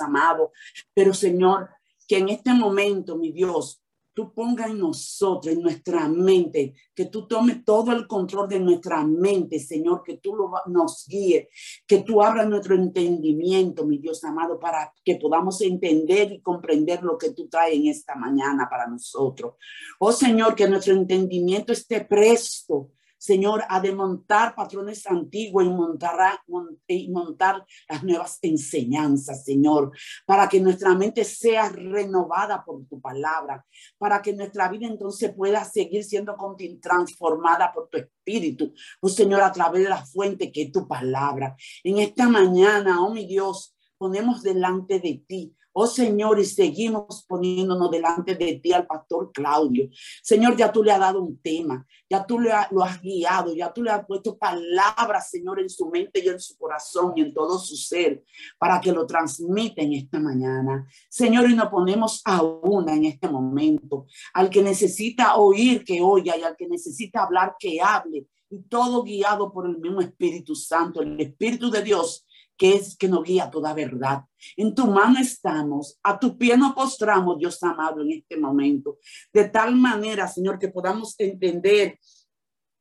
Amado. Pero Señor, que en este momento, mi Dios, tú pongas en nosotros, en nuestra mente, que tú tomes todo el control de nuestra mente, Señor, que tú lo, nos guíe, que tú abras nuestro entendimiento, mi Dios amado, para que podamos entender y comprender lo que tú traes en esta mañana para nosotros. Oh Señor, que nuestro entendimiento esté presto Señor, a desmontar patrones antiguos y montar, y montar las nuevas enseñanzas, Señor, para que nuestra mente sea renovada por tu palabra, para que nuestra vida entonces pueda seguir siendo transformada por tu espíritu, oh Señor, a través de la fuente que es tu palabra. En esta mañana, oh mi Dios, ponemos delante de ti Oh Señor, y seguimos poniéndonos delante de ti al pastor Claudio. Señor, ya tú le has dado un tema, ya tú le lo has guiado, ya tú le has puesto palabras, Señor, en su mente y en su corazón y en todo su ser, para que lo transmita en esta mañana. Señor, y nos ponemos a una en este momento. Al que necesita oír, que oiga, y al que necesita hablar, que hable. Y todo guiado por el mismo Espíritu Santo, el Espíritu de Dios que es que nos guía toda verdad. En tu mano estamos, a tu pie nos postramos, Dios amado, en este momento. De tal manera, Señor, que podamos entender,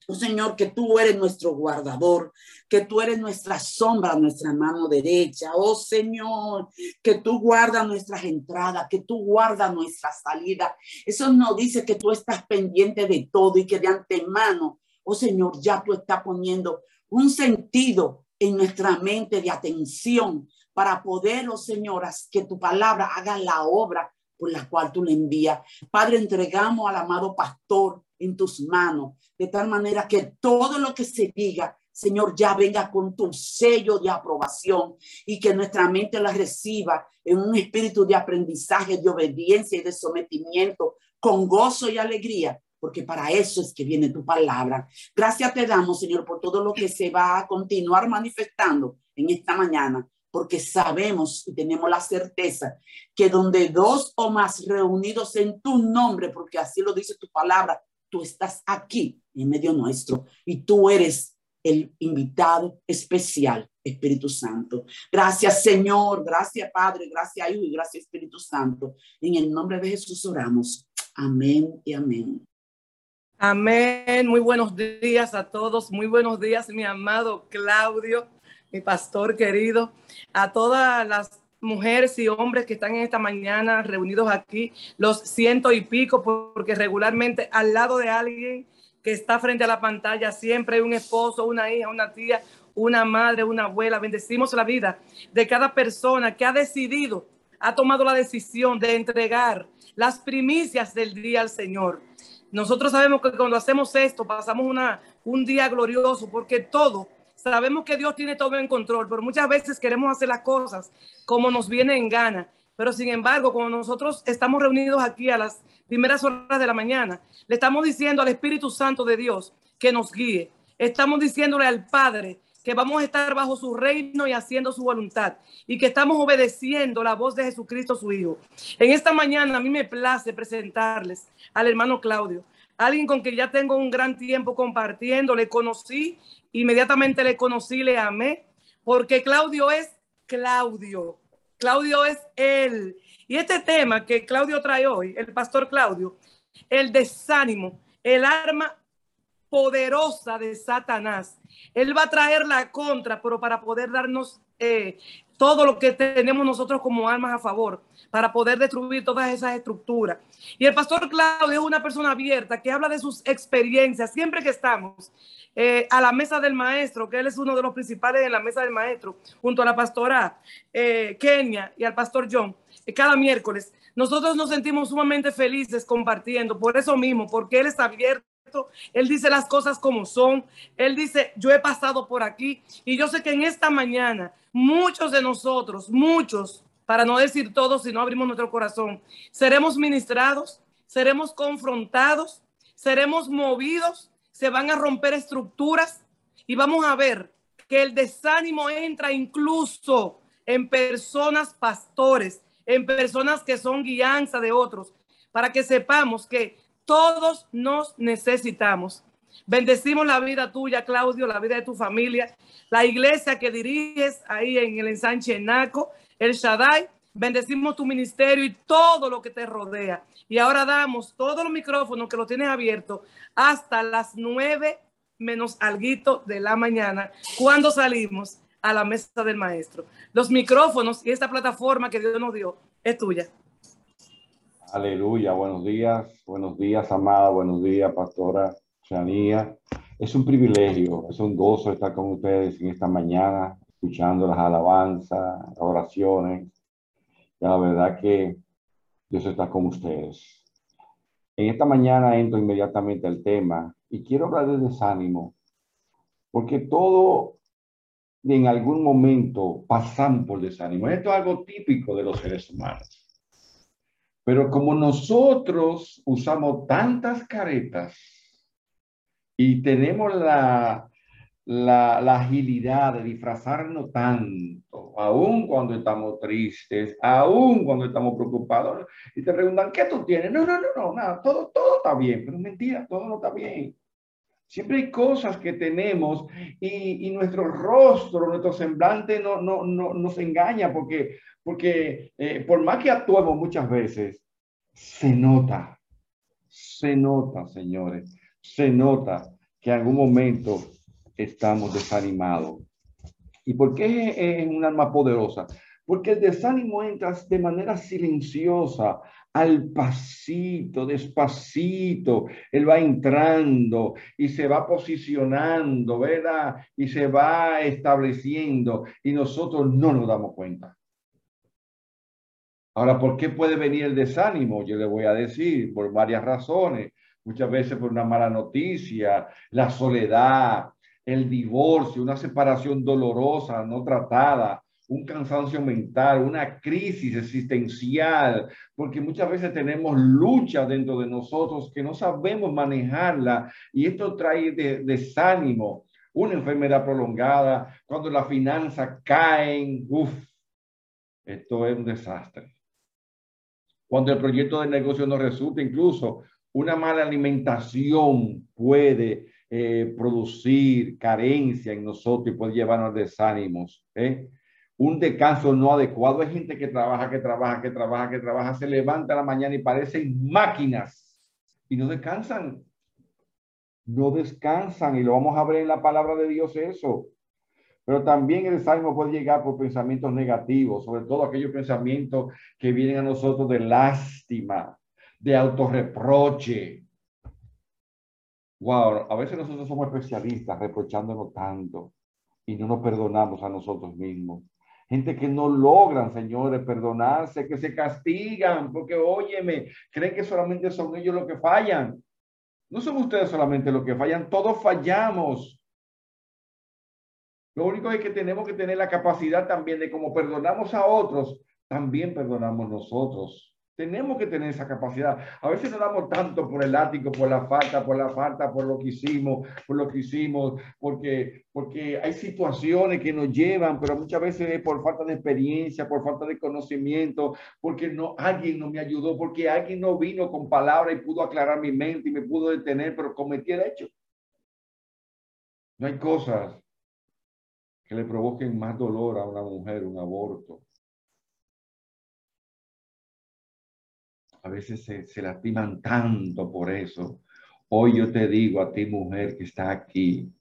oh Señor, que tú eres nuestro guardador, que tú eres nuestra sombra, nuestra mano derecha. Oh Señor, que tú guardas nuestras entradas, que tú guardas nuestra salida. Eso no dice que tú estás pendiente de todo y que de antemano, oh Señor, ya tú estás poniendo un sentido en nuestra mente de atención para poder, oh señoras, que tu palabra haga la obra por la cual tú le envías. Padre, entregamos al amado pastor en tus manos, de tal manera que todo lo que se diga, Señor, ya venga con tu sello de aprobación y que nuestra mente la reciba en un espíritu de aprendizaje, de obediencia y de sometimiento, con gozo y alegría, porque para eso es que viene tu palabra. Gracias te damos, Señor, por todo lo que se va a continuar manifestando en esta mañana, porque sabemos y tenemos la certeza que donde dos o más reunidos en tu nombre, porque así lo dice tu palabra, tú estás aquí en medio nuestro y tú eres el invitado especial, Espíritu Santo. Gracias, Señor. Gracias, Padre. Gracias, Hijo y gracias, Espíritu Santo. En el nombre de Jesús oramos. Amén y amén. Amén. Muy buenos días a todos. Muy buenos días, mi amado Claudio, mi pastor querido, a todas las mujeres y hombres que están en esta mañana reunidos aquí, los ciento y pico, porque regularmente al lado de alguien que está frente a la pantalla siempre hay un esposo, una hija, una tía, una madre, una abuela. Bendecimos la vida de cada persona que ha decidido, ha tomado la decisión de entregar las primicias del día al Señor. Nosotros sabemos que cuando hacemos esto pasamos una, un día glorioso porque todo, sabemos que Dios tiene todo en control, pero muchas veces queremos hacer las cosas como nos viene en gana. Pero sin embargo, cuando nosotros estamos reunidos aquí a las primeras horas de la mañana, le estamos diciendo al Espíritu Santo de Dios que nos guíe. Estamos diciéndole al Padre que vamos a estar bajo su reino y haciendo su voluntad y que estamos obedeciendo la voz de Jesucristo su Hijo. En esta mañana a mí me place presentarles al hermano Claudio, alguien con quien ya tengo un gran tiempo compartiendo, le conocí, inmediatamente le conocí, le amé, porque Claudio es Claudio, Claudio es él. Y este tema que Claudio trae hoy, el pastor Claudio, el desánimo, el arma poderosa de Satanás. Él va a traer la contra, pero para poder darnos eh, todo lo que tenemos nosotros como armas a favor, para poder destruir todas esas estructuras. Y el pastor Claudio es una persona abierta que habla de sus experiencias siempre que estamos. Eh, a la mesa del maestro, que él es uno de los principales en la mesa del maestro, junto a la pastora eh, Kenia y al pastor John, cada miércoles. Nosotros nos sentimos sumamente felices compartiendo, por eso mismo, porque él está abierto él dice las cosas como son. Él dice, yo he pasado por aquí. Y yo sé que en esta mañana muchos de nosotros, muchos, para no decir todos, si no abrimos nuestro corazón, seremos ministrados, seremos confrontados, seremos movidos, se van a romper estructuras y vamos a ver que el desánimo entra incluso en personas pastores, en personas que son guianza de otros, para que sepamos que todos nos necesitamos. Bendecimos la vida tuya, Claudio, la vida de tu familia, la iglesia que diriges ahí en el ensanche Naco, el Shaddai. Bendecimos tu ministerio y todo lo que te rodea. Y ahora damos todos los micrófonos que lo tienes abiertos hasta las nueve menos alguito de la mañana, cuando salimos a la mesa del maestro. Los micrófonos y esta plataforma que Dios nos dio es tuya. Aleluya, buenos días, buenos días, amada, buenos días, pastora Chanía. Es un privilegio, es un gozo estar con ustedes en esta mañana, escuchando las alabanzas, las oraciones. Y la verdad que Dios está con ustedes. En esta mañana entro inmediatamente al tema y quiero hablar de desánimo, porque todo en algún momento pasamos por desánimo. Esto es algo típico de los seres humanos. Pero como nosotros usamos tantas caretas y tenemos la, la, la, agilidad de disfrazarnos tanto, aún cuando estamos tristes, aún cuando estamos preocupados, y te preguntan, ¿qué tú tienes? No, no, no, no, nada, todo, todo está bien, pero mentira, todo no está bien. Siempre hay cosas que tenemos y, y nuestro rostro, nuestro semblante no, no, no nos engaña porque, porque eh, por más que actuemos muchas veces, se nota, se nota, señores, se nota que en algún momento estamos desanimados. ¿Y por qué es un arma poderosa? Porque el desánimo entra de manera silenciosa, al pasito, despacito. Él va entrando y se va posicionando, ¿verdad? Y se va estableciendo y nosotros no nos damos cuenta. Ahora, ¿por qué puede venir el desánimo? Yo le voy a decir, por varias razones. Muchas veces por una mala noticia, la soledad, el divorcio, una separación dolorosa, no tratada, un cansancio mental, una crisis existencial, porque muchas veces tenemos lucha dentro de nosotros que no sabemos manejarla y esto trae desánimo, una enfermedad prolongada, cuando las finanzas caen, uff, esto es un desastre. Cuando el proyecto de negocio no resulta, incluso una mala alimentación puede eh, producir carencia en nosotros y puede llevarnos a desánimos. ¿eh? Un descanso no adecuado. Hay gente que trabaja, que trabaja, que trabaja, que trabaja, se levanta la mañana y parecen máquinas y no descansan. No descansan y lo vamos a ver en la palabra de Dios eso. Pero también el desánimo puede llegar por pensamientos negativos, sobre todo aquellos pensamientos que vienen a nosotros de lástima, de autorreproche. Wow, a veces nosotros somos especialistas reprochándonos tanto y no nos perdonamos a nosotros mismos gente que no logran, señores, perdonarse, que se castigan, porque óyeme, creen que solamente son ellos los que fallan. No son ustedes solamente los que fallan, todos fallamos. Lo único es que tenemos que tener la capacidad también de como perdonamos a otros, también perdonamos nosotros. Tenemos que tener esa capacidad. A veces no damos tanto por el ático, por la falta, por la falta, por lo que hicimos, por lo que hicimos, porque, porque hay situaciones que nos llevan, pero muchas veces es por falta de experiencia, por falta de conocimiento, porque no, alguien no me ayudó, porque alguien no vino con palabra y pudo aclarar mi mente y me pudo detener, pero cometí el hecho. No hay cosas que le provoquen más dolor a una mujer, un aborto, a veces se, lastiman tanto por eso. Hoy yo te digo a ti, mujer que está aquí,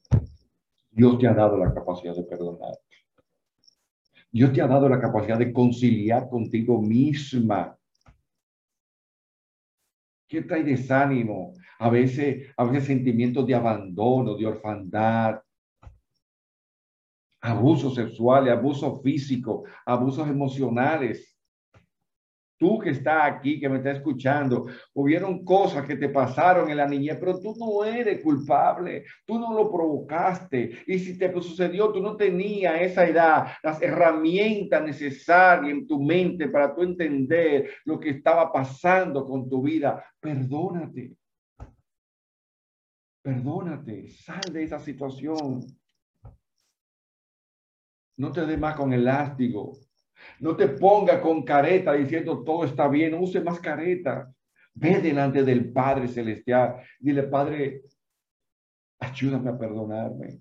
Dios te ha dado la capacidad de perdonar. Dios te ha dado la capacidad de conciliar contigo misma. ¿Qué trae desánimo? A veces, a veces sentimientos de abandono, de orfandad, abusos sexuales, abusos físicos, abusos emocionales tú que estás aquí, que me estás escuchando, hubieron cosas que te pasaron en la niñez, pero tú no eres culpable, tú no lo provocaste. Y si te sucedió, tú no tenías esa edad, las herramientas necesarias en tu mente para tú entender lo que estaba pasando con tu vida. Perdónate. Perdónate, sal de esa situación. No te des más con el lástigo. No te ponga con careta diciendo todo está bien. No use más careta. Ve delante del Padre Celestial. Dile, Padre, ayúdame a perdonarme.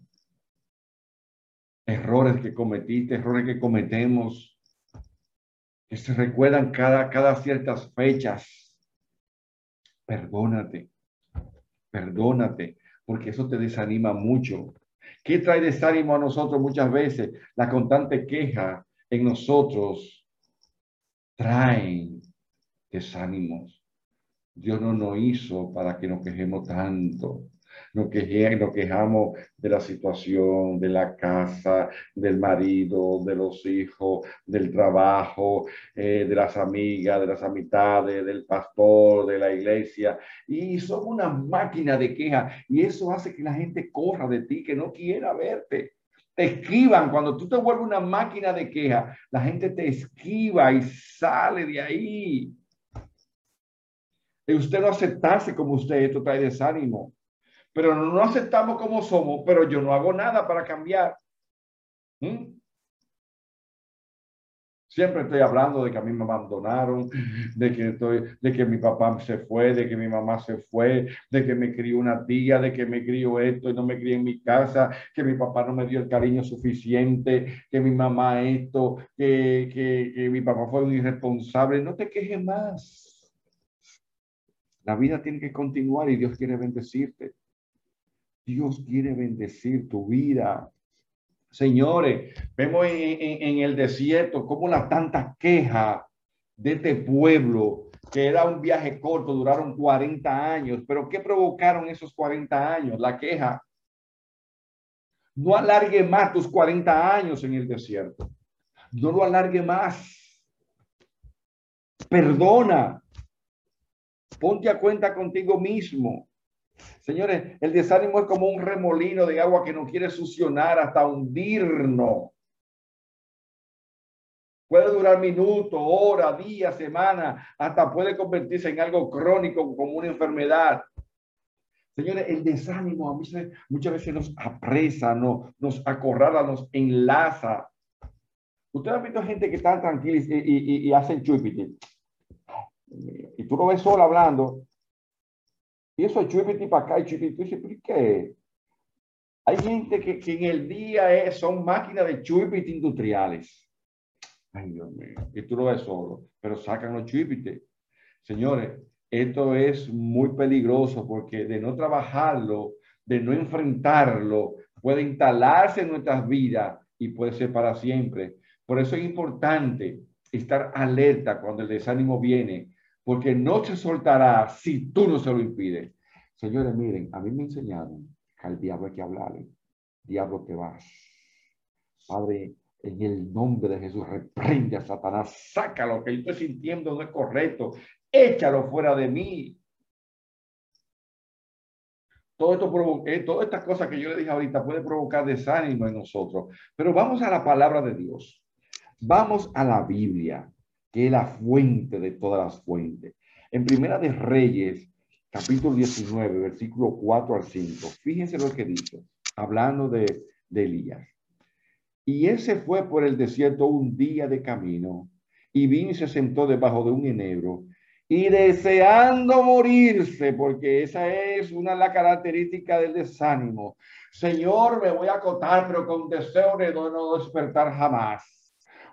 Errores que cometiste, errores que cometemos. que se recuerdan cada, cada ciertas fechas. Perdónate, perdónate, porque eso te desanima mucho. ¿Qué trae desánimo a nosotros muchas veces? La constante queja en nosotros trae desánimos. Dios no nos hizo para que nos quejemos tanto. Nos, nos quejamos de la situación, de la casa, del marido, de los hijos, del trabajo, eh, de las amigas, de las amistades, del pastor, de la iglesia. Y somos una máquina de queja. Y eso hace que la gente corra de ti, que no quiera verte te esquivan. Cuando tú te vuelves una máquina de queja, la gente te esquiva y sale de ahí y usted no aceptarse como usted, esto trae desánimo. Pero no, aceptamos como somos, pero yo no hago nada para cambiar. ¿Mm? Siempre estoy hablando de que a mí me abandonaron, de que, estoy, de que mi papá se fue, de que mi mamá se fue, de que me crió una tía, de que me crió esto y no me crié en mi casa, que mi papá no me dio el cariño suficiente, que mi mamá esto, que, que, que mi papá fue un irresponsable. No te quejes más. La vida tiene que continuar y Dios quiere bendecirte. Dios quiere bendecir tu vida. Señores, vemos en, el desierto cómo la tanta queja de este pueblo, que era un viaje corto, duraron 40 años, pero ¿qué provocaron esos 40 años? La queja. No alargue más tus 40 años en el desierto. No lo alargue más. Perdona. Ponte a cuenta contigo mismo. Señores, el desánimo es como un remolino de agua que no quiere succionar hasta hundirnos. Puede durar minutos, horas, días, semanas, hasta puede convertirse en algo crónico como una enfermedad. Señores, el desánimo a mí muchas veces nos apresa, no, nos acorrala, nos enlaza. Usted ha visto gente que está tranquila y, y, y hacen y tú lo ves solo hablando, eso es chupiti para acá y chupiti, tú dices, ¿por qué? Hay gente que, que en el día es, son máquinas de chupiti industriales. Ay, Dios mío, y tú lo ves solo, pero sacan los chupites. Señores, esto es muy peligroso porque de no trabajarlo, de no enfrentarlo, puede instalarse en nuestras vidas y puede ser para siempre. Por eso es importante estar alerta cuando el desánimo viene, porque no se soltará si tú no se lo impides. Señores, miren, a mí me enseñaron que al diablo que hablarle. Diablo te vas. Padre, en el nombre de Jesús, reprende a Satanás, sácalo, que yo estoy sintiendo no es correcto, échalo fuera de mí. Todo esto eh, todas estas cosas que yo le dije ahorita puede provocar desánimo en nosotros. Pero vamos a la palabra de Dios. Vamos a la Biblia que es la fuente de todas las fuentes. En Primera de Reyes, capítulo 19, versículo 4 al 5, fíjense lo que dice, hablando de, de Elías. Y él se fue por el desierto un día de camino y vino y se sentó debajo de un enebro y deseando morirse, porque esa es una de las características del desánimo. Señor, me voy a acotar, pero con deseo de no despertar jamás.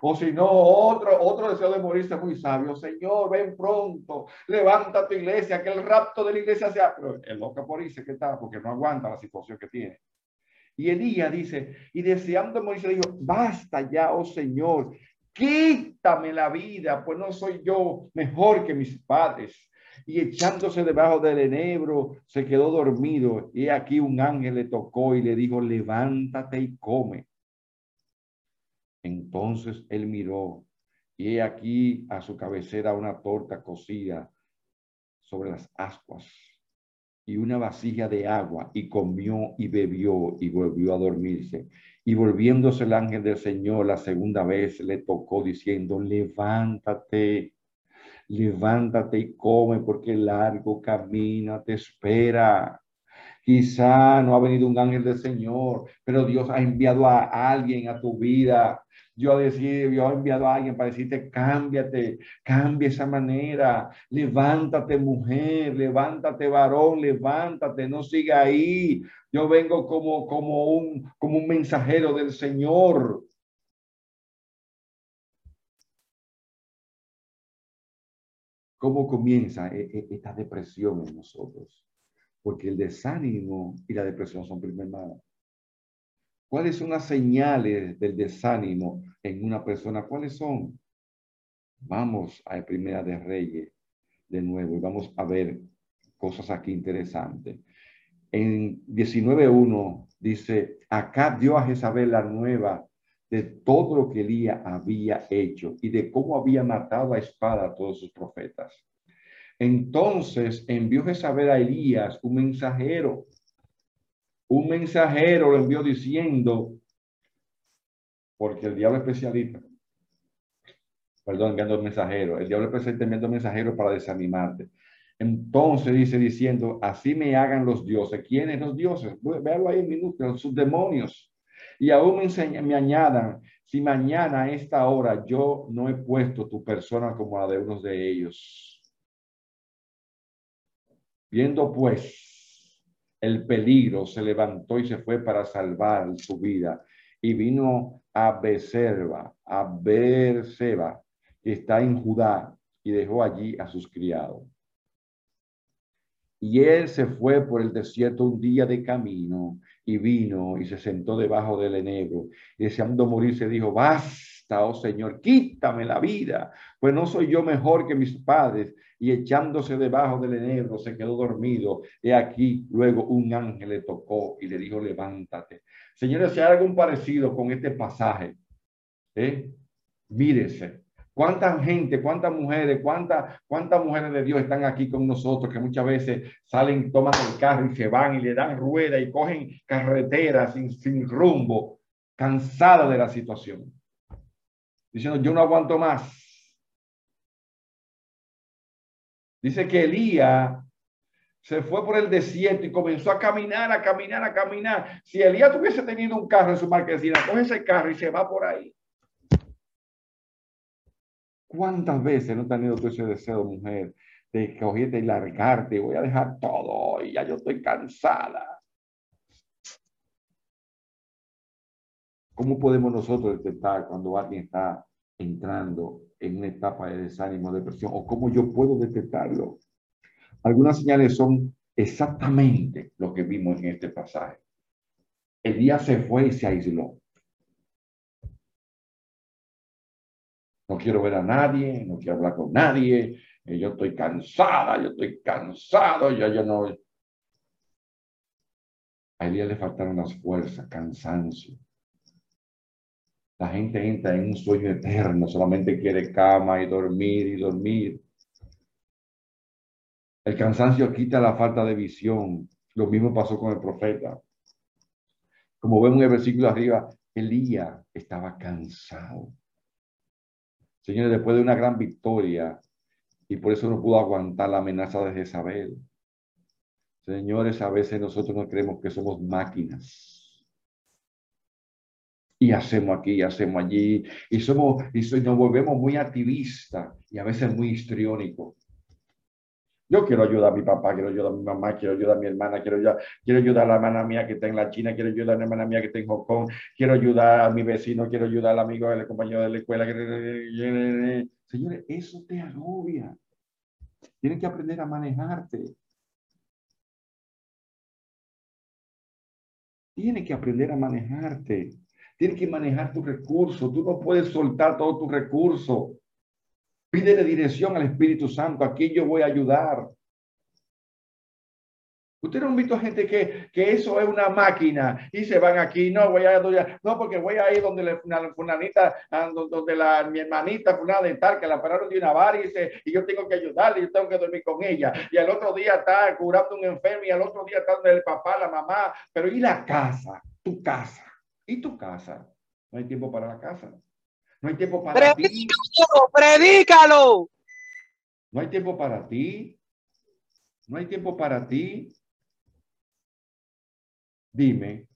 O si no, otro, otro deseo de morirse muy sabio. Señor, ven pronto, levanta tu iglesia, que el rapto de la iglesia sea. Pero el loco por irse que está, porque no aguanta la situación que tiene. Y Elías dice, y deseando morirse, dijo, basta ya, oh Señor, quítame la vida, pues no soy yo mejor que mis padres. Y echándose debajo del enebro, se quedó dormido. Y aquí un ángel le tocó y le dijo, levántate y come. Entonces él miró y he aquí a su cabecera una torta cocida sobre las ascuas y una vasija de agua y comió y bebió y volvió a dormirse. Y volviéndose el ángel del Señor la segunda vez le tocó diciendo, levántate, levántate y come porque el largo camino te espera. Quizá no ha venido un ángel del Señor, pero Dios ha enviado a alguien a tu vida yo decir, yo he enviado a alguien para decirte, cámbiate, cambia esa manera, levántate mujer, levántate varón, levántate, no siga ahí. Yo vengo como, como, un, como un mensajero del Señor. cómo comienza e, e, esta depresión en nosotros. Porque el desánimo y la depresión son prima hermana. ¿Cuáles son las señales del desánimo en una persona? ¿Cuáles son? Vamos a Primera de Reyes de nuevo y vamos a ver cosas aquí interesantes. En 19.1 dice, acá dio a Jezabel la nueva de todo lo que Elías había hecho y de cómo había matado a espada a todos sus profetas. Entonces envió Jezabel a Elías un mensajero. Un mensajero lo envió diciendo, porque el diablo especialista, perdón, enviando mensajero, el diablo especialista enviando mensajero para desanimarte. Entonces dice diciendo, así me hagan los dioses. ¿Quiénes los dioses? Véalo ahí en minutos, sus demonios. Y aún me, me añadan, si mañana a esta hora yo no he puesto tu persona como la de unos de ellos. Viendo pues el peligro, se levantó y se fue para salvar su vida. Y vino a Becerba, a Berseba, que está en Judá, y dejó allí a sus criados. Y él se fue por el desierto un día de camino y vino y se sentó debajo del enebro. Y deseando morir se dijo, basta, oh Señor, quítame la vida, pues no soy yo mejor que mis padres. Y echándose debajo del enebro se quedó dormido. Y aquí luego un ángel le tocó y le dijo, levántate. Señores, si hay algún parecido con este pasaje, ¿eh? mírese ¿Cuánta gente, cuántas mujeres, cuántas, cuántas mujeres de Dios están aquí con nosotros que muchas veces salen, toman el carro y se van y le dan rueda y cogen carreteras sin, sin rumbo, cansada de la situación? Diciendo, yo no aguanto más. Dice que Elías se fue por el desierto y comenzó a caminar, a caminar, a caminar. Si Elías tuviese tenido un carro en su marquesina, coge ese carro y se va por ahí. ¿Cuántas veces no has tenido tú ese deseo, mujer, de cogerte y largarte? Voy a dejar todo y ya yo estoy cansada. ¿Cómo podemos nosotros detectar cuando alguien está entrando en una etapa de desánimo, depresión? ¿O cómo yo puedo detectarlo? Algunas señales son exactamente lo que vimos en este pasaje. El día se fue y se aisló. no quiero ver a nadie, no quiero hablar con nadie, eh, yo estoy cansada, yo estoy cansado, yo ya no... A día le faltaron las fuerzas, cansancio. La gente entra en un sueño eterno, solamente quiere cama y dormir y dormir. El cansancio quita la falta de visión. Lo mismo pasó con el profeta. Como vemos en el versículo arriba, Elías estaba cansado. Señores, después de una gran victoria, y por eso no pudo aguantar la amenaza de Jezabel. Señores, a veces nosotros no creemos que somos máquinas. Y hacemos aquí, y hacemos allí, y somos, y nos volvemos muy activistas y a veces muy histriónicos. Yo quiero ayudar a mi papá, quiero ayudar a mi mamá, quiero ayudar a mi hermana, quiero ayudar, quiero ayudar a la hermana mía que está en la China, quiero ayudar a la hermana mía que está en Hong Kong, quiero ayudar a mi vecino, quiero ayudar al amigo, al compañero de la escuela. Señores, eso te agobia. Tienes que aprender a manejarte. Tienes que aprender a manejarte. Tienes que manejar tus recursos. Tú no puedes soltar todos tus recursos. Pídele dirección al Espíritu Santo. Aquí yo voy a ayudar. Ustedes no han visto gente que, que eso es una máquina y se van aquí, no, voy a no, porque voy a ir donde la fulanita, donde la, mi hermanita fulana de tal, que la pararon de una bar y, dice, y yo tengo que ayudarle, yo tengo que dormir con ella. Y al otro día está curando un enfermo y al otro día está donde el papá, la mamá, pero ¿y la casa? Tu casa. ¿Y tu casa? No hay tiempo para la casa. No hay tiempo para ti. Predícalo. No hay tiempo para ti. No hay tiempo para ti. Dime,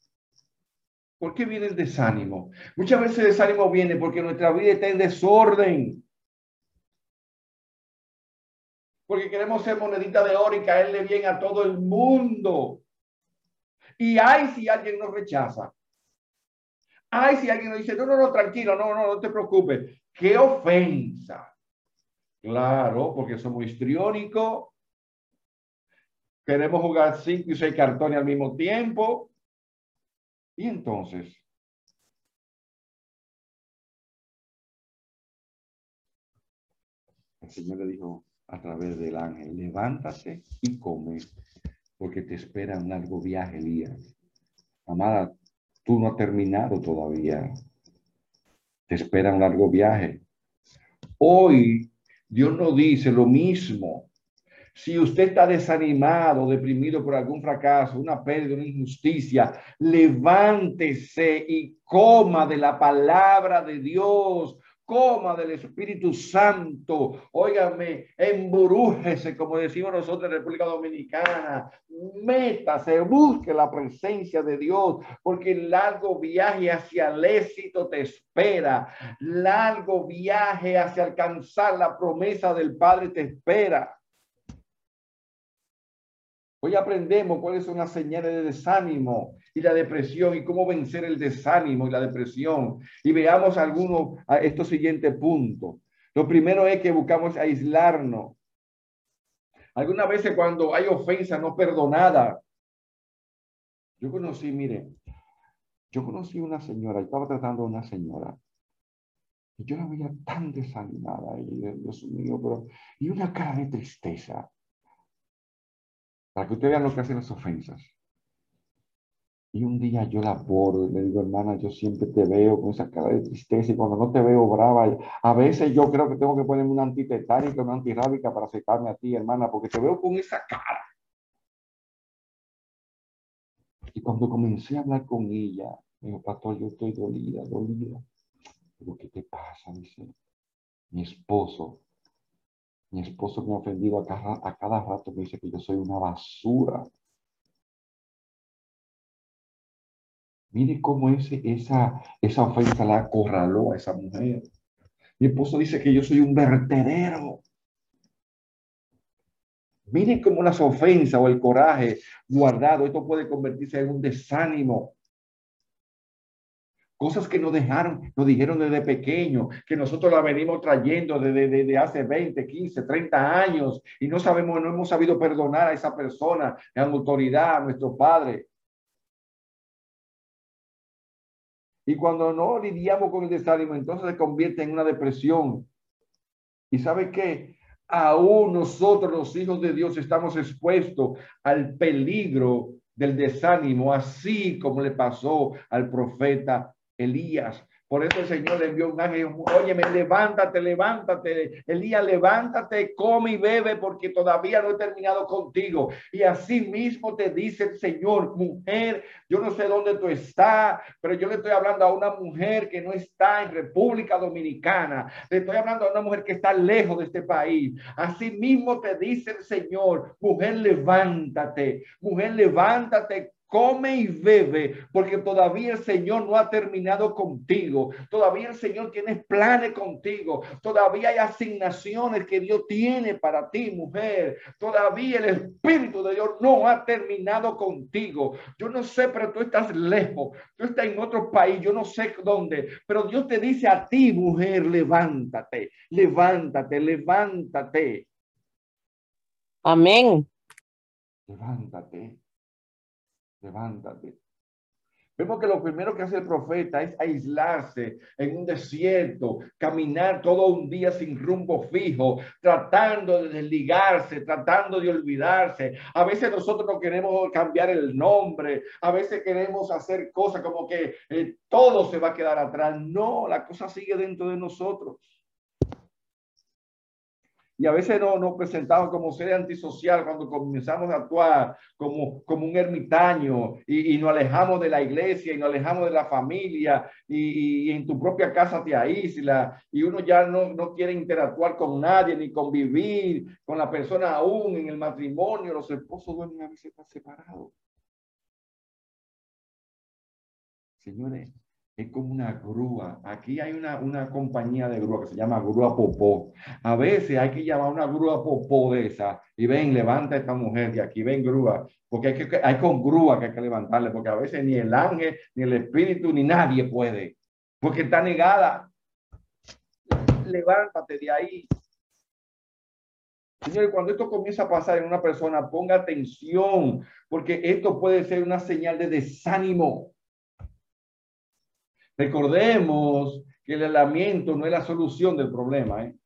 ¿por qué viene el desánimo? Muchas veces el desánimo viene porque nuestra vida está en desorden. Porque queremos ser monedita de oro y caerle bien a todo el mundo. Y hay si alguien nos rechaza. Ay, si alguien dice, no, no, no, tranquilo, no, no, no te preocupes. Qué ofensa. Claro, porque somos histriónicos. Queremos jugar cinco y seis cartones al mismo tiempo. Y entonces, el Señor le dijo a través del ángel, levántate y come, porque te espera un largo viaje, Elías. Amada, tú no has terminado todavía. Te espera un largo viaje. Hoy Dios no dice lo mismo. Si usted está desanimado, deprimido por algún fracaso, una pérdida, una injusticia, levántese y coma de la palabra de Dios coma del Espíritu Santo, óigame, emburújese, como decimos nosotros en República Dominicana, métase, busque la presencia de Dios, porque el largo viaje hacia el éxito te espera, largo viaje hacia alcanzar la promesa del Padre te espera. Hoy aprendemos cuáles son las señales de desánimo y la depresión y cómo vencer el desánimo y la depresión. Y veamos algunos a estos siguientes puntos. Lo primero es que buscamos aislarnos. Algunas veces cuando hay ofensa no perdonada. Yo conocí, mire, yo conocí una señora, estaba tratando a una señora. Y yo la veía tan desanimada, y Dios mío, pero, y una cara de tristeza. Para que ustedes vean lo que hacen las ofensas. Y un día yo la abordo y le digo, hermana, yo siempre te veo con esa cara de tristeza y cuando no te veo brava, a veces yo creo que tengo que ponerme una antitetánica, una antirrábica para acercarme a ti, hermana, porque te veo con esa cara. Y cuando comencé a hablar con ella, me dijo, pastor, yo estoy dolida, dolida. ¿qué te pasa? Dice, mi esposo, mi esposo me ha ofendido a cada, rato, me dice que yo soy una basura. Mire cómo ese, esa, esa ofensa la acorraló a esa mujer. Mi esposo dice que yo soy un vertedero. Miren cómo las ofensas o el coraje guardado, esto puede convertirse en un desánimo. Cosas que nos dejaron, nos dijeron desde pequeño, que nosotros la venimos trayendo desde, desde, hace 20, 15, 30 años y no sabemos, no hemos sabido perdonar a esa persona, a la autoridad, a nuestro padre. Y cuando no lidiamos con el desánimo, entonces se convierte en una depresión. ¿Y sabe qué? Aún nosotros, los hijos de Dios, estamos expuestos al peligro del desánimo, así como le pasó al profeta Elías. Por eso el Señor le envió un ángel, óyeme, levántate, levántate, Elías, levántate, come y bebe, porque todavía no he terminado contigo. Y así mismo te dice el Señor, mujer, yo no sé dónde tú estás, pero yo le estoy hablando a una mujer que no está en República Dominicana, le estoy hablando a una mujer que está lejos de este país. Así mismo te dice el Señor, mujer, levántate, mujer, levántate, come y bebe, porque todavía el Señor no ha terminado contigo, todavía el Señor tiene planes contigo, todavía hay asignaciones que Dios tiene para ti, mujer, todavía el Espíritu de Dios no ha terminado contigo. Yo no sé, pero tú estás lejos, tú estás en otro país, yo no sé dónde, pero Dios te dice a ti, mujer, levántate, levántate, levántate. Amén. Levántate levántate. Vemos que lo primero que hace el profeta es aislarse en un desierto, caminar todo un día sin rumbo fijo, tratando de desligarse, tratando de olvidarse. A veces nosotros no queremos cambiar el nombre, a veces queremos hacer cosas como que eh, todo se va a quedar atrás. No, la cosa sigue dentro de nosotros y a veces nos no presentamos como ser antisocial cuando comenzamos a actuar como, como un ermitaño y, nos alejamos de la iglesia y nos alejamos de la familia y, en tu propia casa te aísla y uno ya no, no quiere interactuar con nadie ni convivir con la persona aún en el matrimonio. Los esposos duermen a veces separados. Señores, es como una grúa. Aquí hay una, una compañía de grúa que se llama Grúa Popó. A veces hay que llamar una grúa Popó de esa y ven, levanta a esta mujer de aquí, ven grúa, porque hay, que, hay con grúa que hay que levantarle, porque a veces ni el ángel, ni el espíritu, ni nadie puede, porque está negada. Levántate de ahí. Señores, cuando esto comienza a pasar en una persona, ponga atención, porque esto puede ser una señal de desánimo. Recordemos que el aislamiento no es la solución del problema. ¿eh?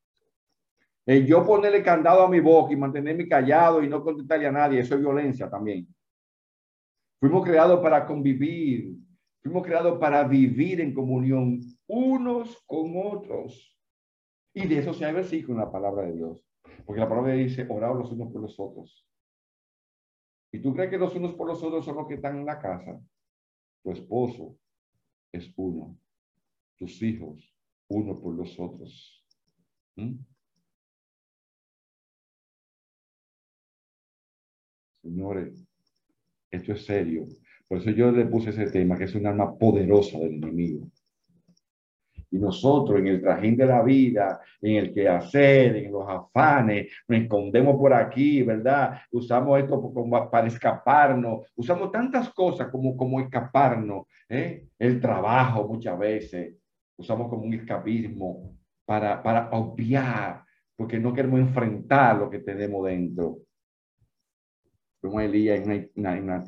El yo ponerle candado a mi boca y mantenerme callado y no contestarle a nadie, eso es violencia también. Fuimos creados para convivir, fuimos creados para vivir en comunión unos con otros. Y de eso se hay versículo en la palabra de Dios. Porque la palabra dice, orar los unos por los otros. ¿Y tú crees que los unos por los otros son los que están en la casa? Tu esposo es uno. Tus hijos, uno por los otros. ¿Mm? Señores, esto es serio. Por eso yo le puse ese tema, que es un arma poderosa del enemigo. Y nosotros en el trajín de la vida, en el que hacer, en los afanes, nos escondemos por aquí, ¿verdad? Usamos esto para escaparnos. Usamos tantas cosas como, como escaparnos. ¿eh? El trabajo muchas veces. Usamos como un escapismo para, para obviar, porque no queremos enfrentar lo que tenemos dentro. Como Elías en una, una,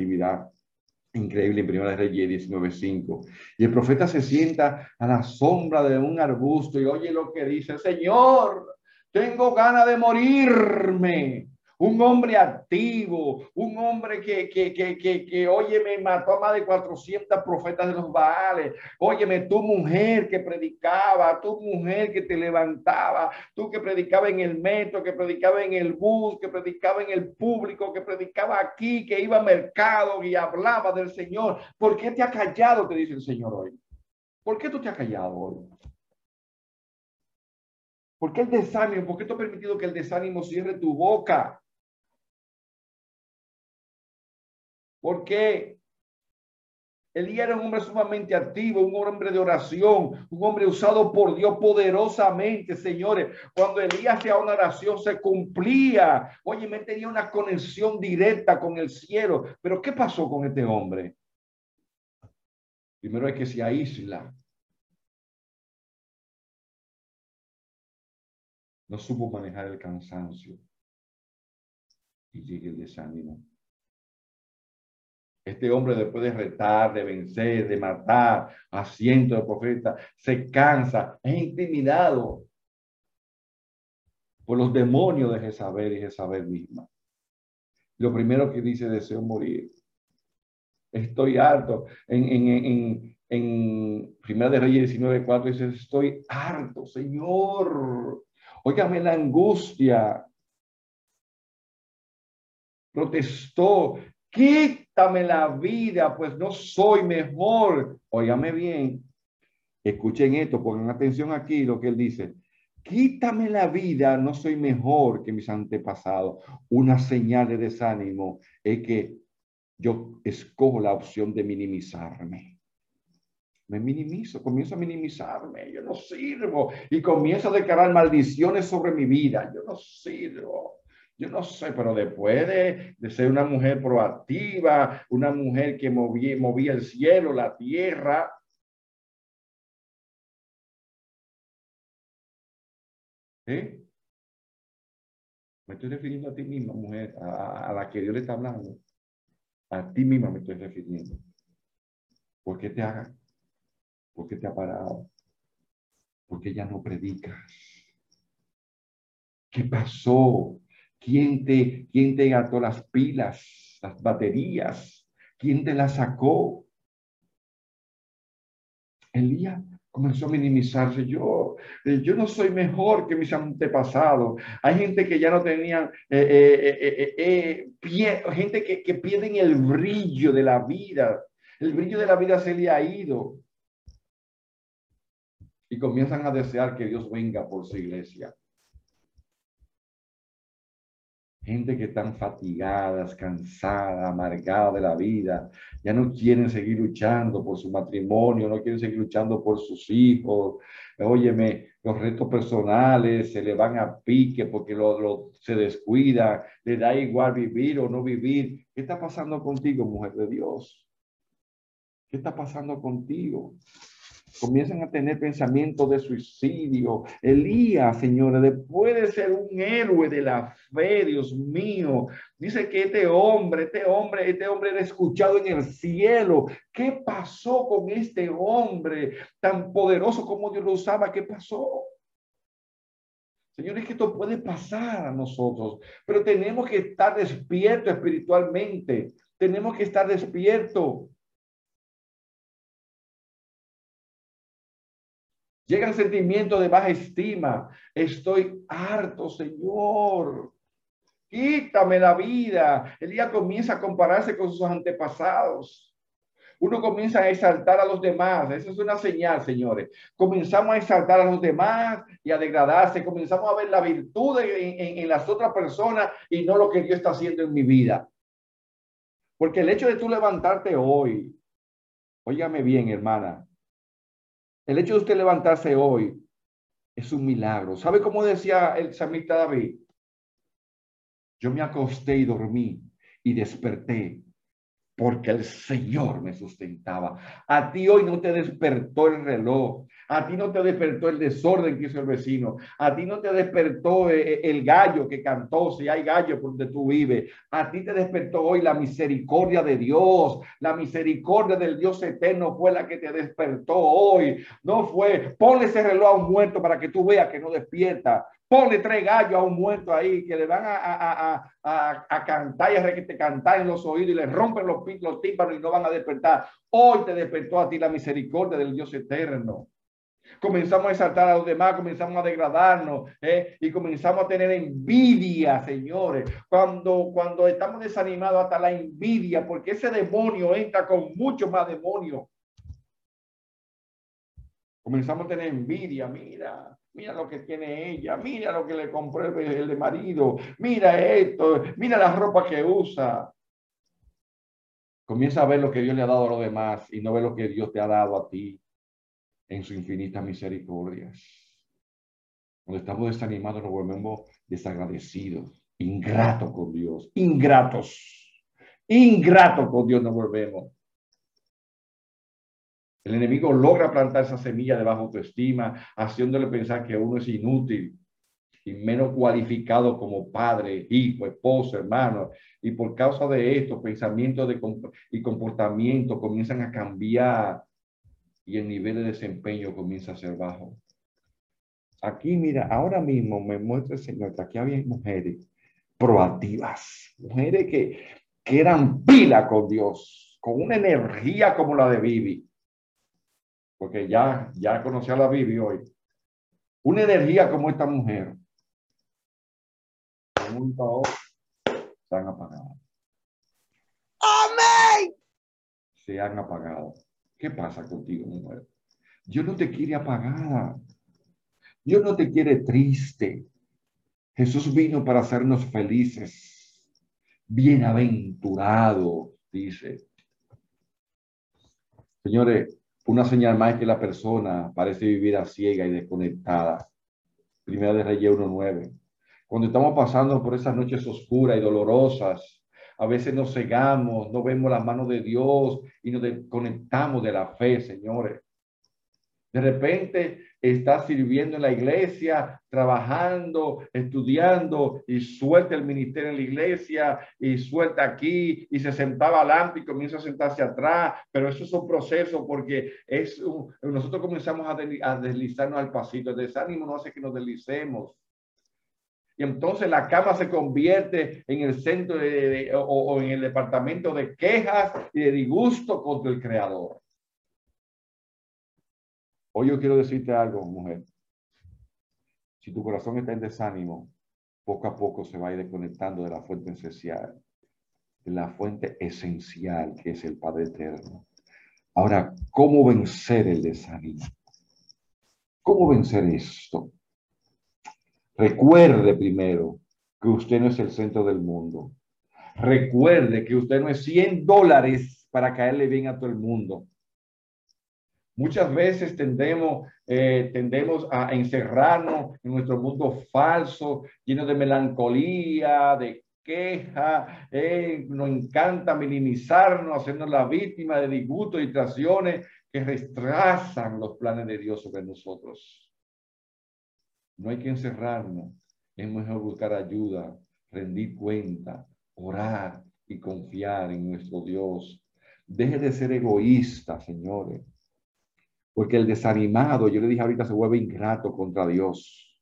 increíble en Primera de Reyes 19.5. Y el profeta se sienta a la sombra de un arbusto y oye lo que dice, Señor, tengo ganas de morirme un hombre activo, un hombre que, que, que, que, que oye, me mató a más de 400 profetas de los Baales. Óyeme, tu mujer que predicaba, tu mujer que te levantaba, tú que predicaba en el metro, que predicaba en el bus, que predicaba en el público, que predicaba aquí, que iba al mercado y hablaba del Señor. ¿Por qué te ha callado? Te dice el Señor hoy. ¿Por qué tú te has callado hoy? ¿Por qué el desánimo? ¿Por qué tú has permitido que el desánimo cierre tu boca? Porque Elías era un hombre sumamente activo, un hombre de oración, un hombre usado por Dios poderosamente, señores. Cuando Elías hacía una oración se cumplía. Oye, me tenía una conexión directa con el cielo. Pero ¿qué pasó con este hombre? Primero hay que se aísla. No supo manejar el cansancio y llega el desánimo. Este hombre después de retar, de vencer, de matar a cientos de profetas, se cansa, es intimidado por los demonios de Jezabel y Jezabel misma. Lo primero que dice, deseo morir. Estoy harto. En, Primera de Reyes 19.4 dice, estoy harto, Señor. Óigame la angustia. Protestó. Quítame la vida, pues no soy mejor. Óigame bien. Escuchen esto, pongan atención aquí lo que él dice. Quítame la vida, no soy mejor que mis antepasados. Una señal de desánimo es que yo escojo la opción de minimizarme. Me minimizo, comienzo a minimizarme, yo no sirvo y comienzo a declarar maldiciones sobre mi vida. Yo no sirvo. Yo no sé, pero después de, de, ser una mujer proactiva, una mujer que movía, movía el cielo, la tierra. ¿Eh? Me estoy refiriendo a ti misma, mujer, a, la que Dios le está hablando. A ti misma me estoy refiriendo. ¿Por qué te haga? ¿Por qué te ha parado? Porque ya no predicas. ¿Qué pasó? ¿Quién te, quién te ató las pilas, las baterías? ¿Quién te las sacó? Elías comenzó a minimizarse. Yo, eh, yo no soy mejor que mis antepasados. Hay gente que ya no tenían, eh, eh, gente que, que pierden el brillo de la vida. El brillo de la vida se le ha ido. Y comienzan a desear que Dios venga por su iglesia. Gente que están fatigadas, cansadas, amargadas de la vida, ya no quieren seguir luchando por su matrimonio, no quieren seguir luchando por sus hijos. Óyeme, los retos personales se le van a pique porque lo, lo, se descuida, le da igual vivir o no vivir. ¿Qué está pasando contigo, mujer de Dios? ¿Qué está pasando contigo? Comienzan a tener pensamientos de suicidio. Elías, señores, después de ser un héroe de la fe, Dios mío, dice que este hombre, este hombre, este hombre era escuchado en el cielo. ¿Qué pasó con este hombre tan poderoso como Dios lo usaba? ¿Qué pasó? Señores, que esto puede pasar a nosotros, pero tenemos que estar despiertos espiritualmente. Tenemos que estar despiertos. Llegan sentimientos de baja estima. Estoy harto, Señor. Quítame la vida. El día comienza a compararse con sus antepasados. Uno comienza a exaltar a los demás. Esa es una señal, señores. Comenzamos a exaltar a los demás y a degradarse. Comenzamos a ver la virtud en, las otras personas y no lo que Dios está haciendo en mi vida. Porque el hecho de tú levantarte hoy, óigame bien, hermana, el hecho de usted levantarse hoy es un milagro. ¿Sabe cómo decía el samita David? Yo me acosté y dormí y desperté porque el Señor me sustentaba. A ti hoy no te despertó el reloj, a ti no te despertó el desorden que hizo el vecino, a ti no te despertó eh, eh, el gallo que cantó, si hay gallo por donde tú vives, a ti te despertó hoy la misericordia de Dios, la misericordia del Dios eterno fue la que te despertó hoy, no fue, ponle ese reloj a un muerto para que tú veas que no despierta, Ponle tres gallos a un muerto ahí que le van a, a, a, a cantar y a te cantar en los oídos y le rompen los, los tímpanos y no van a despertar. Hoy te despertó a ti la misericordia del Dios eterno. Comenzamos a exaltar a los demás, comenzamos a degradarnos ¿eh? y comenzamos a tener envidia, señores. Cuando, cuando estamos desanimados, hasta la envidia, porque ese demonio entra con mucho más demonio. Comenzamos a tener envidia, mira, mira lo que tiene ella, mira lo que le compró el, de marido, mira esto, mira la ropa que usa. Comienza a ver lo que Dios le ha dado a los demás y no ve lo que Dios te ha dado a ti en su infinita misericordia. Cuando estamos desanimados nos volvemos desagradecidos, ingratos con Dios, ingratos, ingratos con Dios nos volvemos. El enemigo logra plantar esa semilla de baja autoestima, haciéndole pensar que uno es inútil y menos cualificado como padre, hijo, esposo, hermano. Y por causa de esto, pensamientos y comportamiento comienzan a cambiar y el nivel de desempeño comienza a ser bajo. Aquí, mira, ahora mismo me muestra el Señor que aquí había mujeres proactivas, mujeres que, que eran pila con Dios, con una energía como la de Vivi porque ya, ya conocí a la Bibi hoy, una energía como esta mujer, se han apagado. Amén. Se han apagado. ¿Qué pasa contigo, mujer? Dios no te quiere apagada. Dios no te quiere triste. Jesús vino para hacernos felices. Bienaventurado, dice. Señores, una señal más que la persona parece vivir a ciega y desconectada. Primera de Reyes 1.9. Cuando estamos pasando por esas noches oscuras y dolorosas, a veces nos cegamos, no vemos la mano de Dios y nos desconectamos de la fe, señores. De repente está sirviendo en la iglesia, trabajando, estudiando y suelta el ministerio en la iglesia y suelta aquí y se sentaba adelante y comienza a sentarse atrás, pero eso es un proceso porque nosotros comenzamos a, deslizarnos al pasito, el desánimo no hace que nos deslicemos. Y entonces la cama se convierte en el centro o en el departamento de quejas y de disgusto contra el creador. Hoy yo quiero decirte algo, mujer. Si tu corazón está en desánimo, poco a poco se va a ir desconectando de la fuente esencial, de la fuente esencial que es el Padre Eterno. Ahora, ¿cómo vencer el desánimo? ¿Cómo vencer esto? Recuerde primero que usted no es el centro del mundo. Recuerde que usted no es 100 dólares para caerle bien a todo el mundo. Muchas veces tendemos, eh, tendemos a encerrarnos en nuestro mundo falso, lleno de melancolía, de queja, eh, nos encanta minimizarnos, hacernos la víctima de disgustos, distracciones que retrasan los planes de Dios sobre nosotros. No hay que encerrarnos, es mejor buscar ayuda, rendir cuenta, orar y confiar en nuestro Dios. Deje de ser egoísta, señores, porque el desanimado, yo le dije ahorita, se vuelve ingrato contra Dios.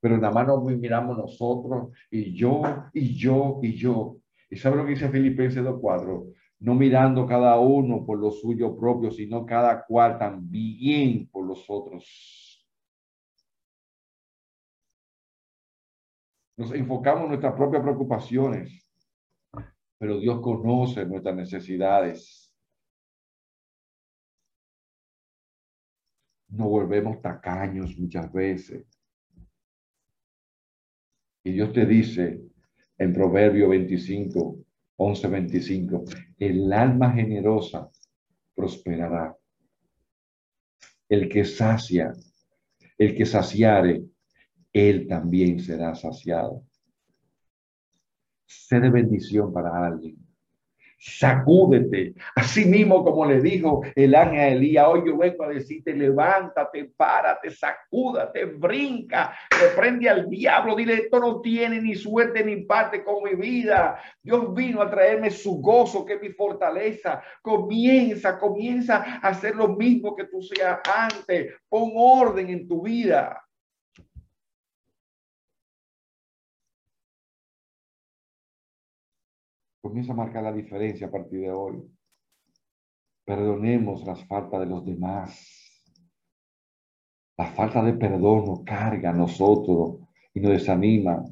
Pero nada más nos miramos nosotros y yo, y yo, y yo. ¿Y sabe lo que dice Filipenses 2.4? No mirando cada uno por lo suyo propio, sino cada cual también por los otros. Nos enfocamos en nuestras propias preocupaciones, pero Dios conoce nuestras necesidades. No volvemos tacaños muchas veces. Y Dios te dice en Proverbio 25, 11, 25, el alma generosa prosperará. El que sacia, el que saciare, él también será saciado. Sé de bendición para alguien sacúdete. Así mismo como le dijo el ángel a hoy yo vengo a decirte, levántate, párate, sacúdate, brinca, reprende al diablo, dile, esto no tiene ni suerte ni parte con mi vida. Dios vino a traerme su gozo, que es mi fortaleza. Comienza, comienza a hacer lo mismo que tú seas antes. Pon orden en tu vida. Comienza a marcar la diferencia a partir de hoy. Perdonemos las faltas de los demás. La falta de perdón nos carga a nosotros y nos desanima.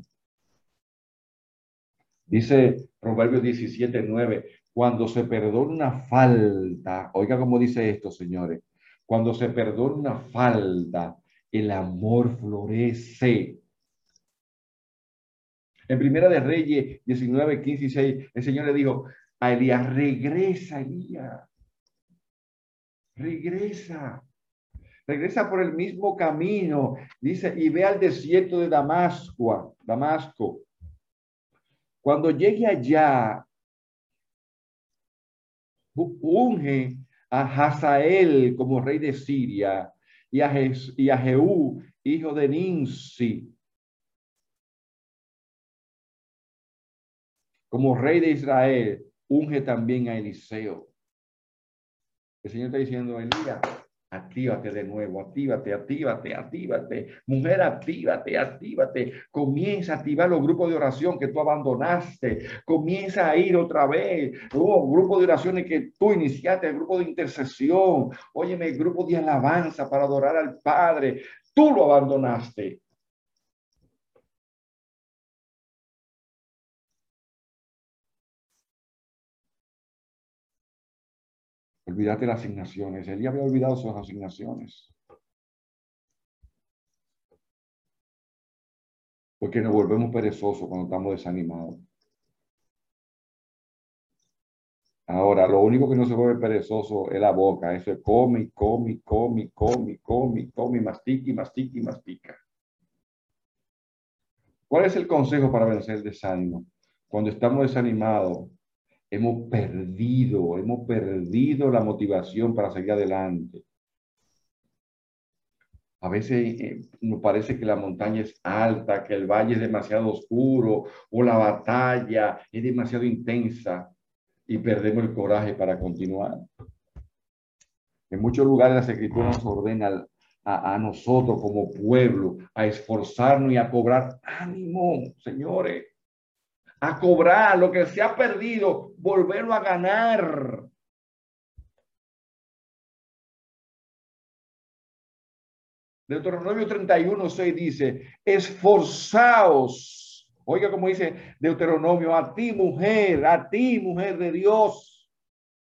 Dice Proverbios 17, 9, cuando se perdona una falta, oiga cómo dice esto, señores, cuando se perdona una falta, el amor florece. En Primera de Reyes 19, 15 y 6, el Señor le dijo a Elías, regresa Elías, regresa, regresa por el mismo camino, dice, y ve al desierto de Damasco, Damasco. Cuando llegue allá, unge a Hazael como rey de Siria y a, y a Jehú, hijo de Ninsi, como rey de Israel, unge también a Eliseo. El Señor está diciendo, Elías, actívate de nuevo, actívate, actívate, actívate. Mujer, actívate, actívate. Comienza a activar los grupos de oración que tú abandonaste. Comienza a ir otra vez. Oh, grupo de oraciones que tú iniciaste, el grupo de intercesión. Óyeme, el grupo de alabanza para adorar al Padre. Tú lo abandonaste. Olvídate las asignaciones. Él ya había olvidado sus asignaciones. Porque nos volvemos perezosos cuando estamos desanimados. Ahora, lo único que no se vuelve perezoso es la boca. Eso es come, come, come, come, come, come, mastica y mastica mastica. ¿Cuál es el consejo para vencer el desánimo? Cuando estamos desanimados, hemos perdido, hemos perdido la motivación para seguir adelante. A veces eh, nos parece que la montaña es alta, que el valle es demasiado oscuro o la batalla es demasiado intensa y perdemos el coraje para continuar. En muchos lugares las escrituras nos ordenan a, a, nosotros como pueblo a esforzarnos y a cobrar ánimo, señores a cobrar lo que se ha perdido, volverlo a ganar. Deuteronomio 31, 6 dice, esforzaos. Oiga como dice Deuteronomio, a ti mujer, a ti mujer de Dios.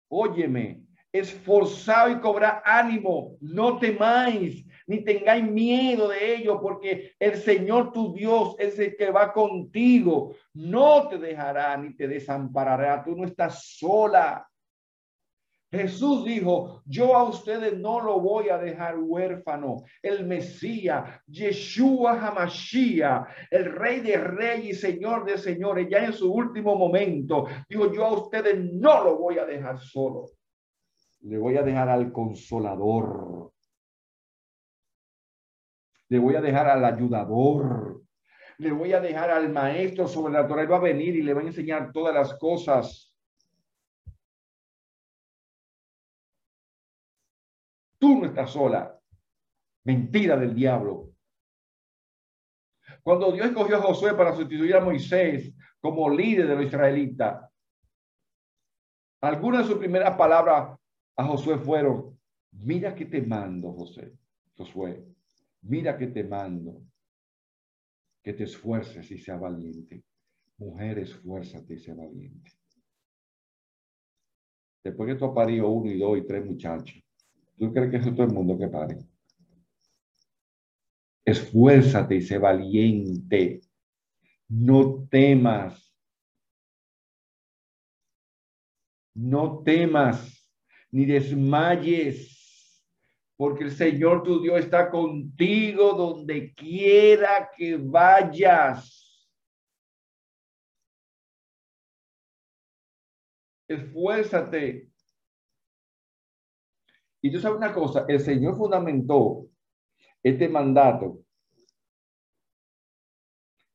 Óyeme, esforzado y cobrar ánimo, no temáis, ni tengáis miedo de ello, porque el Señor tu Dios es el que va contigo, no te dejará ni te desamparará, tú no estás sola. Jesús dijo, yo a ustedes no lo voy a dejar huérfano. El Mesías, Yeshua Hamashiach, el Rey de Reyes y Señor de Señores, ya en su último momento, dijo, yo a ustedes no lo voy a dejar solo. Le voy a dejar al consolador. Le voy a dejar al ayudador. Le voy a dejar al maestro sobrenatural. Él va a venir y le va a enseñar todas las cosas. Tú no estás sola. Mentira del diablo. Cuando Dios escogió a Josué para sustituir a Moisés como líder de los israelitas, algunas de sus primeras palabras a Josué fueron, mira que te mando, José, Josué, mira que te mando, que te esfuerces y sea valiente. Mujer, esfuérzate y sea valiente. Después que tú has parido uno y dos y tres muchachos, ¿tú crees que es todo el mundo que pare? Esfuérzate y sé valiente. No temas. No temas ni desmayes, porque el Señor tu Dios está contigo donde quiera que vayas. Esfuérzate. Y tú sabes una cosa, el Señor fundamentó este mandato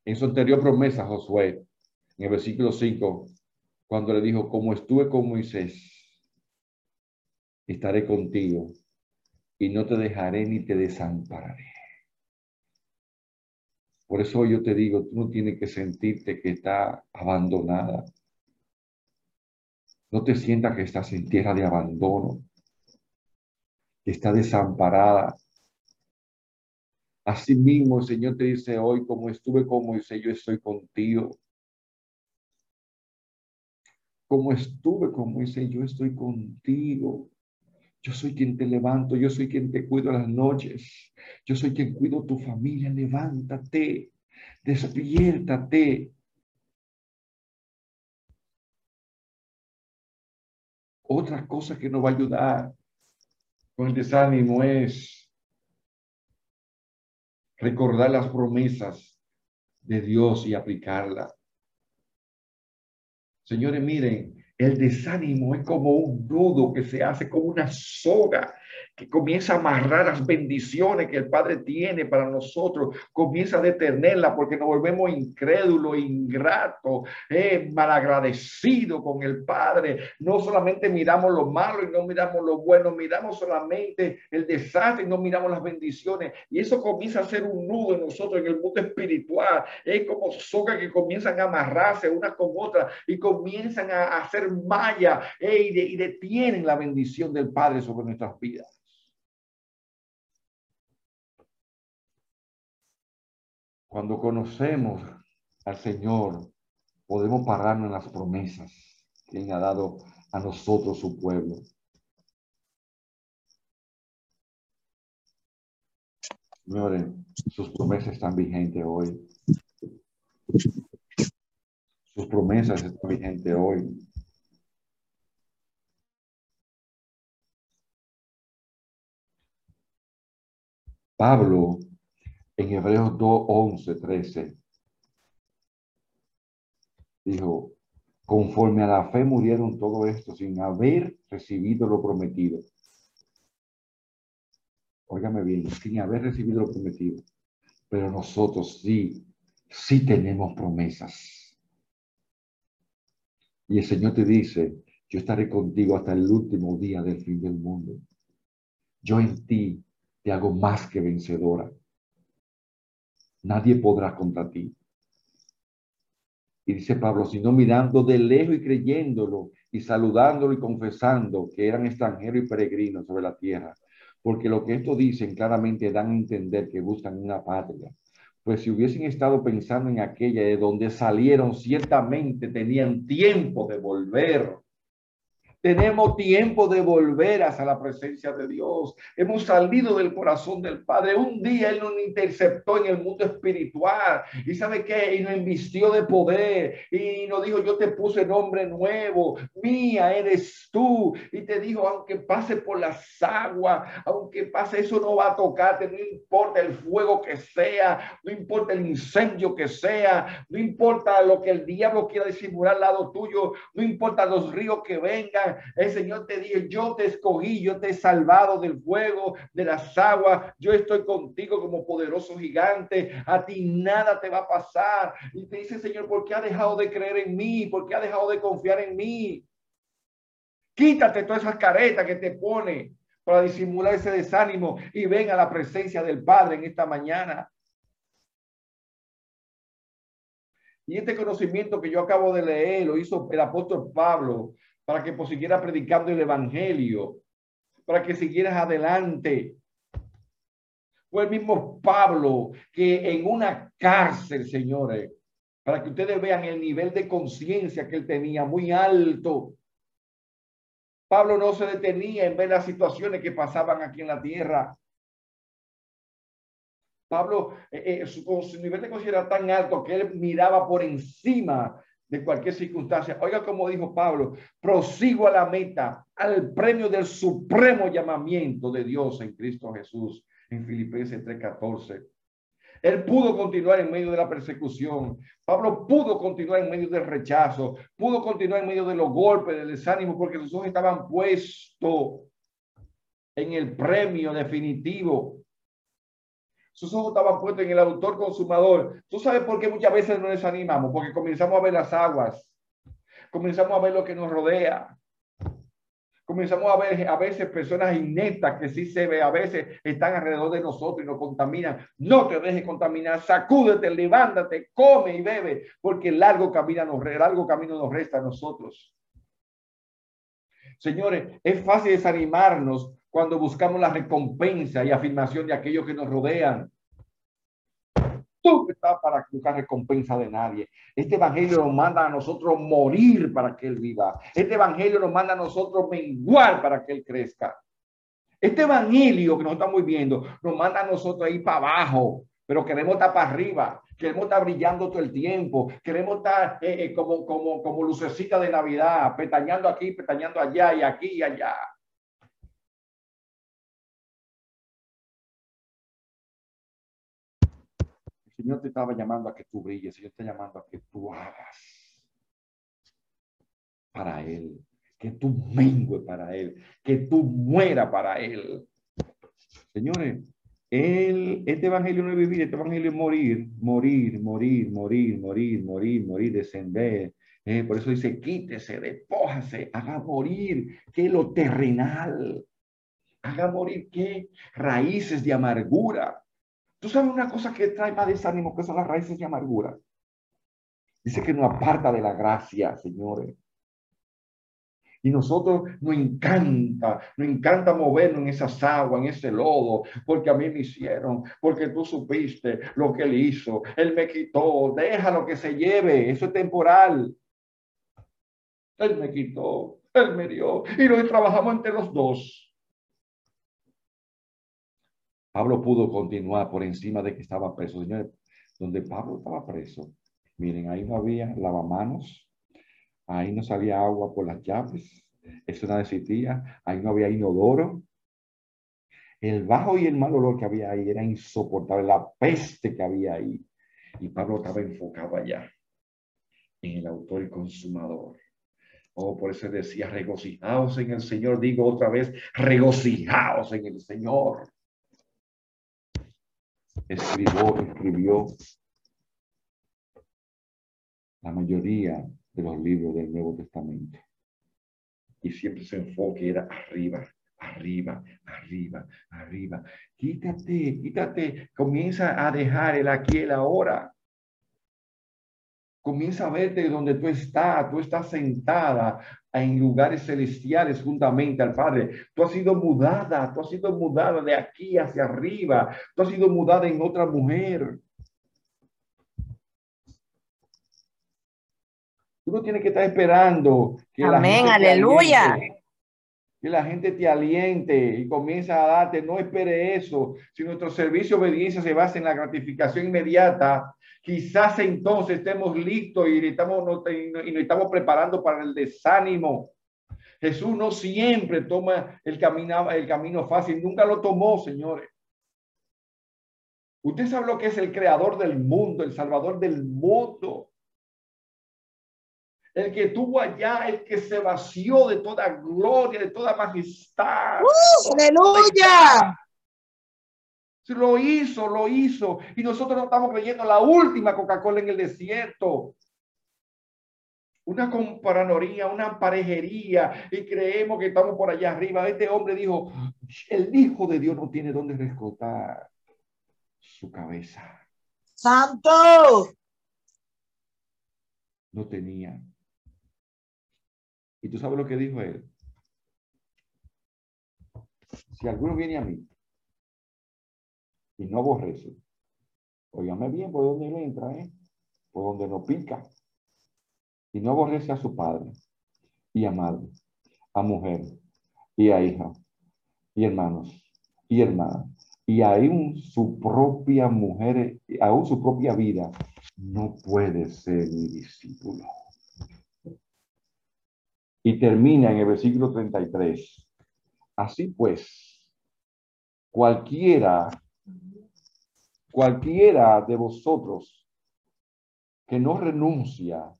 en su anterior promesa, Josué, en el versículo 5, cuando le dijo, como estuve con Moisés, estaré contigo y no te dejaré ni te desampararé. Por eso yo te digo, tú no tienes que sentirte que está abandonada. No te sientas que estás en tierra de abandono, que está desamparada. Asimismo, el Señor te dice hoy, como estuve con Moisés, yo estoy contigo. Como estuve con Moisés, yo estoy contigo. Yo soy quien te levanto, yo soy quien te cuido las noches, yo soy quien cuido tu familia. Levántate, despiértate. Otra cosa que nos va a ayudar con el desánimo es recordar las promesas de Dios y aplicarla. Señores, miren, el desánimo es como un nudo que se hace como una soga que comienza a amarrar las bendiciones que el Padre tiene para nosotros, comienza a detenerla porque nos volvemos incrédulos, ingratos, eh, malagradecidos con el Padre. No solamente miramos lo malo y no miramos lo bueno, miramos solamente el desastre y no miramos las bendiciones. Y eso comienza a ser un nudo en nosotros, en el mundo espiritual. Es como soga que comienzan a amarrarse una con otra y comienzan a hacer malla eh, y detienen la bendición del Padre sobre nuestras vidas. Cuando conocemos al Señor, podemos pararnos en las promesas que ha dado a nosotros, su pueblo. Señores, sus promesas están vigentes hoy. Sus promesas están vigentes hoy. Pablo en Hebreos 2, 11, 13, dijo, conforme a la fe murieron todo esto sin haber recibido lo prometido. Óigame bien, sin haber recibido lo prometido. Pero nosotros sí, sí tenemos promesas. Y el Señor te dice, yo estaré contigo hasta el último día del fin del mundo. Yo en ti te hago más que vencedora nadie podrá contra ti. Y dice Pablo, sino mirando de lejos y creyéndolo y saludándolo y confesando que eran extranjeros y peregrinos sobre la tierra. Porque lo que esto dicen claramente dan a entender que buscan una patria. Pues si hubiesen estado pensando en aquella de donde salieron, ciertamente tenían tiempo de volver tenemos tiempo de volver hacia la presencia de Dios. Hemos salido del corazón del Padre. Un día Él nos interceptó en el mundo espiritual. ¿Y sabe qué? Y nos invistió de poder. Y nos dijo, yo te puse nombre nuevo. Mía eres tú. Y te dijo, aunque pase por las aguas, aunque pase eso no va a tocarte. No importa el fuego que sea. No importa el incendio que sea. No importa lo que el diablo quiera disimular al lado tuyo. No importa los ríos que vengan el Señor te dice, yo te escogí, yo te he salvado del fuego, de las aguas, yo estoy contigo como poderoso gigante, a ti nada te va a pasar. Y te dice, Señor, ¿por qué ha dejado de creer en mí? ¿Por qué ha dejado de confiar en mí? Quítate todas esas caretas que te pone para disimular ese desánimo y ven a la presencia del Padre en esta mañana. Y este conocimiento que yo acabo de leer lo hizo el apóstol Pablo para que siguiera predicando el Evangelio, para que siguieras adelante. Fue el mismo Pablo que en una cárcel, señores, para que ustedes vean el nivel de conciencia que él tenía muy alto. Pablo no se detenía en ver las situaciones que pasaban aquí en la tierra. Pablo, eh, eh, su, nivel de conciencia era tan alto que él miraba por encima de cualquier circunstancia. Oiga como dijo Pablo, prosigo a la meta, al premio del supremo llamamiento de Dios en Cristo Jesús, en Filipenses 3:14. Él pudo continuar en medio de la persecución. Pablo pudo continuar en medio del rechazo, pudo continuar en medio de los golpes, del desánimo, porque sus ojos estaban puestos en el premio definitivo sus ojos estaban puestos en el autor consumador. ¿Tú sabes por qué muchas veces nos desanimamos? Porque comenzamos a ver las aguas, comenzamos a ver lo que nos rodea. Comenzamos a ver a veces personas ineptas que sí se ve, a veces están alrededor de nosotros y nos contaminan. No te dejes contaminar, sacúdete, levántate, come y bebe, porque el largo camino nos, largo camino nos resta a nosotros. Señores, es fácil desanimarnos cuando buscamos la recompensa y afirmación de aquellos que nos rodean. Tú estás para buscar recompensa de nadie. Este evangelio nos manda a nosotros morir para que Él viva. Este evangelio nos manda a nosotros menguar para que Él crezca. Este evangelio que nos estamos viendo nos manda a nosotros ir para abajo, pero queremos estar para arriba, queremos estar brillando todo el tiempo, queremos estar eh, eh, como, como, como lucecita de Navidad, petañando aquí, petañando allá y aquí y allá. Señor te estaba llamando a que tú brilles, Señor te está llamando a que tú hagas para Él, que tú mengue para Él, que tú muera para Él. Señores, el, este evangelio no es vivir, este evangelio es morir, morir, morir, morir, morir, morir, morir, descender. Eh, por eso dice, quítese, despójase, haga morir, que lo terrenal. Haga morir qué? Raíces de amargura, Tú sabes una cosa que trae más desánimo que son las raíces de amargura. Dice que nos aparta de la gracia, señores. Y nosotros nos encanta, nos encanta movernos en esas aguas, en ese lodo, porque a mí me hicieron, porque tú supiste lo que él hizo, él me quitó, déjalo que se lleve, eso es temporal. Él me quitó, él me dio, y hoy trabajamos entre los dos. Pablo pudo continuar por encima de que estaba preso. Señores, donde Pablo estaba preso, miren, ahí no había lavamanos, ahí no salía agua por las llaves, eso no existía, ahí no había inodoro. El bajo y el mal olor que había ahí era insoportable, la peste que había ahí. Y Pablo estaba enfocado allá, en el autor y consumador. Oh, por eso decía, regocijaos en el Señor. Digo otra vez, regocijaos en el Señor escribió, escribió la mayoría de los libros del Nuevo Testamento. Y siempre su enfoque era arriba, arriba, arriba, arriba. Quítate, quítate, comienza a dejar el aquí el ahora. Comienza a verte donde tú estás, tú estás sentada en lugares celestiales juntamente al Padre. Tú has sido mudada, tú has sido mudada de aquí hacia arriba, tú has sido mudada en otra mujer. Tú no tienes que estar esperando que Amén, aleluya que la gente te aliente y comienza a darte, no espere eso. Si nuestro servicio de obediencia se basa en la gratificación inmediata, quizás entonces estemos listos y, estamos, y estamos preparando para el desánimo. Jesús no siempre toma el camino, el camino fácil, nunca lo tomó, señores. Usted sabe lo que es el creador del mundo, el salvador del mundo. El que tuvo allá, el que se vació de toda gloria, de toda majestad. ¡Uh! aleluya. Lo hizo, lo hizo. Y nosotros no estamos creyendo la última Coca-Cola en el desierto. Una comparanoría, una parejería y creemos que estamos por allá arriba. Este hombre dijo, el Hijo de Dios no tiene dónde rescotar su cabeza. Santo. No tenía. ¿Y tú sabes lo que dijo él? Si alguno viene a mí y no aborrece. Óigame bien por donde él entra, ¿eh? Por donde no pica. Y no aborrece a su padre y a madre, a mujer y a hija y hermanos y hermanas y aún su propia mujer, aún su propia vida, no puede ser mi discípulo. Y termina en el versículo 33. Así pues, cualquiera Cualquiera de vosotros que no renuncia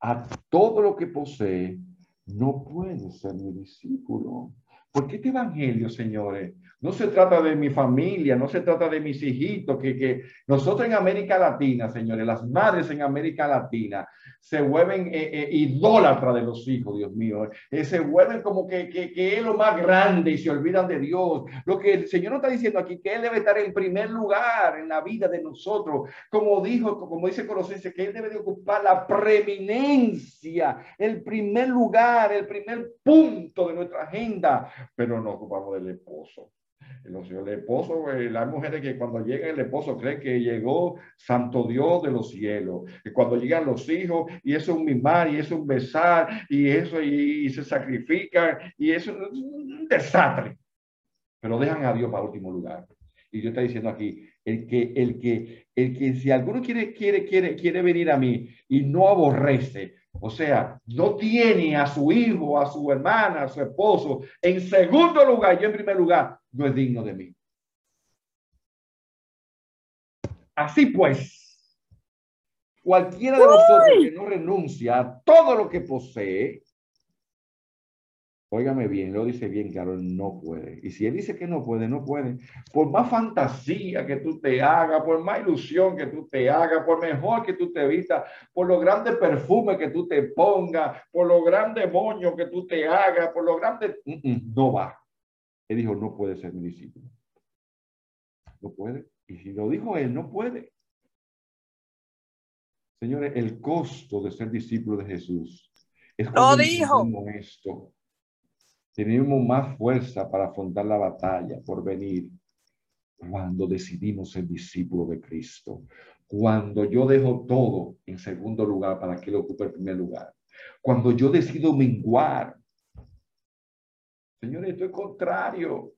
a todo lo que posee, no puede ser mi discípulo. Porque este evangelio, señores, no se trata de mi familia, no se trata de mis hijitos, que, nosotros en América Latina, señores, las madres en América Latina se vuelven eh, eh, idólatras de los hijos, Dios mío. Eh, se vuelven como que, es lo más grande y se olvidan de Dios. Lo que el Señor nos está diciendo aquí, que Él debe estar en primer lugar en la vida de nosotros. Como dijo, como dice Colosenses, que Él debe de ocupar la preeminencia, el primer lugar, el primer punto de nuestra agenda. Pero no ocupamos del esposo. El esposo, las mujeres que cuando llega el esposo creen que llegó Santo Dios de los cielos. Y cuando llegan los hijos, y es un mimar, y es un besar, y eso, y, se sacrifican, y eso es un desastre. Pero dejan a Dios para último lugar. Y Dios está diciendo aquí, el que, el que, el que si alguno quiere, quiere, quiere, quiere venir a mí y no aborrece, o sea, no tiene a su hijo, a su hermana, a su esposo en segundo lugar, yo en primer lugar, no es digno de mí. Así pues, cualquiera de nosotros que no renuncia a todo lo que posee, Óigame bien, lo dice bien claro, no puede. Y si él dice que no puede, no puede. Por más fantasía que tú te hagas, por más ilusión que tú te hagas, por mejor que tú te vistas, por lo grande perfume que tú te pongas, por lo grande moño que tú te hagas, por lo grande, no va. Él dijo, no puede ser mi discípulo. No puede. Y si lo dijo él, no puede. Señores, el costo de ser discípulo de Jesús es lo dijo. esto tenemos más fuerza para afrontar la batalla por venir cuando decidimos ser discípulo de Cristo. Cuando yo dejo todo en segundo lugar para que Él ocupe el primer lugar. Cuando yo decido menguar. Señores, esto es contrario.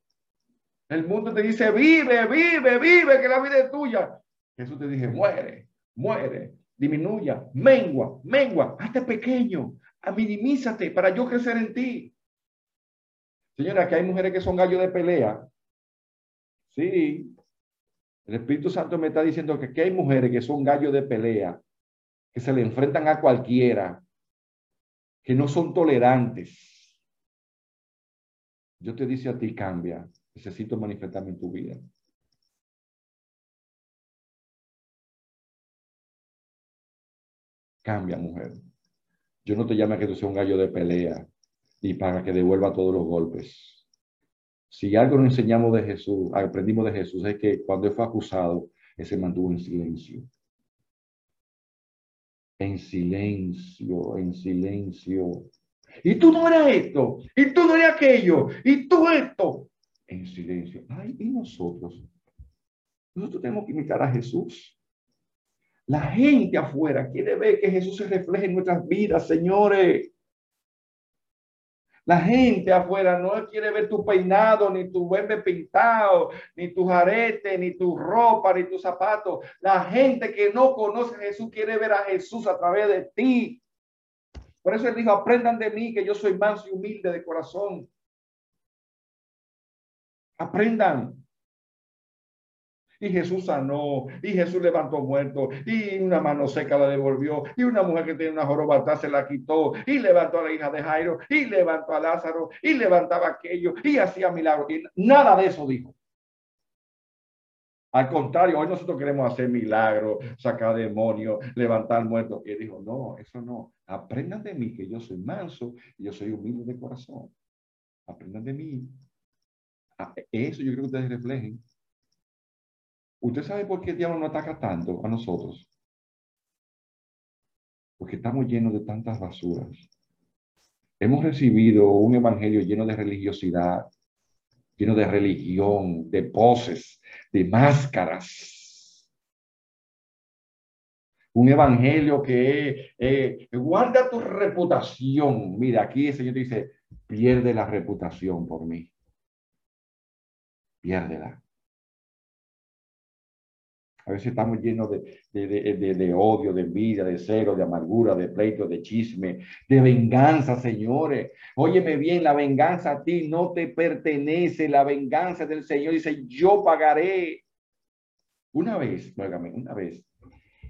El mundo te dice, vive, vive, vive, que la vida es tuya. Jesús te dice, muere, muere, disminuya, mengua, mengua, hazte pequeño, minimízate para yo crecer en ti. Señora, que hay mujeres que son gallos de pelea. Sí. El Espíritu Santo me está diciendo que aquí hay mujeres que son gallos de pelea, que se le enfrentan a cualquiera, que no son tolerantes. Yo te dice a ti, cambia. Necesito manifestarme en tu vida. Cambia, mujer. Yo no te llamo a que tú seas un gallo de pelea y para que devuelva todos los golpes. Si algo nos enseñamos de Jesús, aprendimos de Jesús, es que cuando él fue acusado, él se mantuvo en silencio. En silencio, en silencio. Y tú no eras esto, y tú no eras aquello, y tú esto. En silencio. Ay, y nosotros. Nosotros tenemos que imitar a Jesús. La gente afuera quiere ver que Jesús se refleje en nuestras vidas, señores. La gente afuera no quiere ver tu peinado, ni tu buen pintado, ni tu jarete, ni tu ropa, ni tus zapatos. La gente que no conoce a Jesús quiere ver a Jesús a través de ti. Por eso él dijo, aprendan de mí que yo soy manso y humilde de corazón. Aprendan. Y Jesús sanó, y Jesús levantó muerto, y una mano seca la devolvió, y una mujer que tenía una joroba atrás se la quitó, y levantó a la hija de Jairo, y levantó a Lázaro, y levantaba aquello, y hacía milagros. Y nada de eso dijo. Al contrario, hoy nosotros queremos hacer milagros, sacar demonios, levantar muertos. Y él dijo, no, eso no. Aprendan de mí que yo soy manso y yo soy humilde de corazón. Aprendan de mí. Ah, eso yo creo que ustedes reflejen. ¿Usted sabe por qué el diablo no ataca tanto a nosotros? Porque estamos llenos de tantas basuras. Hemos recibido un evangelio lleno de religiosidad, lleno de religión, de poses, de máscaras. Un evangelio que eh, guarda tu reputación. Mira, aquí el Señor dice, pierde la reputación por mí. Piérdela. A veces estamos llenos de, de, de, odio, de envidia, de cero, de amargura, de pleito, de chisme, de venganza, señores. Óyeme bien, la venganza a ti no te pertenece. La venganza del Señor dice, yo pagaré. Una vez, óigame, una vez,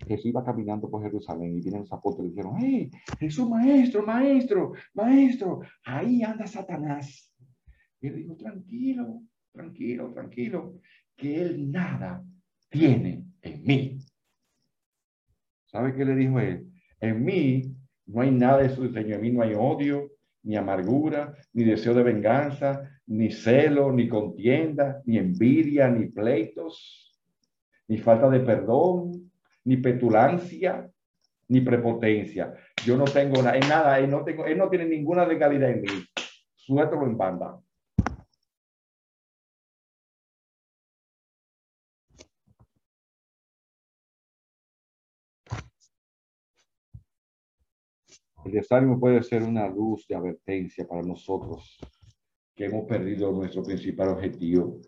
Jesús iba caminando por Jerusalén y vienen los apóstoles y dijeron, hey, Jesús, maestro, maestro, maestro, ahí anda Satanás. Y él dijo, tranquilo, tranquilo, tranquilo, que él nada tiene en mí. ¿Sabe qué le dijo él? En mí no hay nada de su diseño. En mí no hay odio, ni amargura, ni deseo de venganza, ni celo, ni contienda, ni envidia, ni pleitos, ni falta de perdón, ni petulancia, ni prepotencia. Yo no tengo nada, nada, él no, tengo, él no tiene ninguna legalidad en mí. Suéltalo en banda. El desánimo puede ser una luz de advertencia para nosotros que hemos perdido nuestro principal objetivo.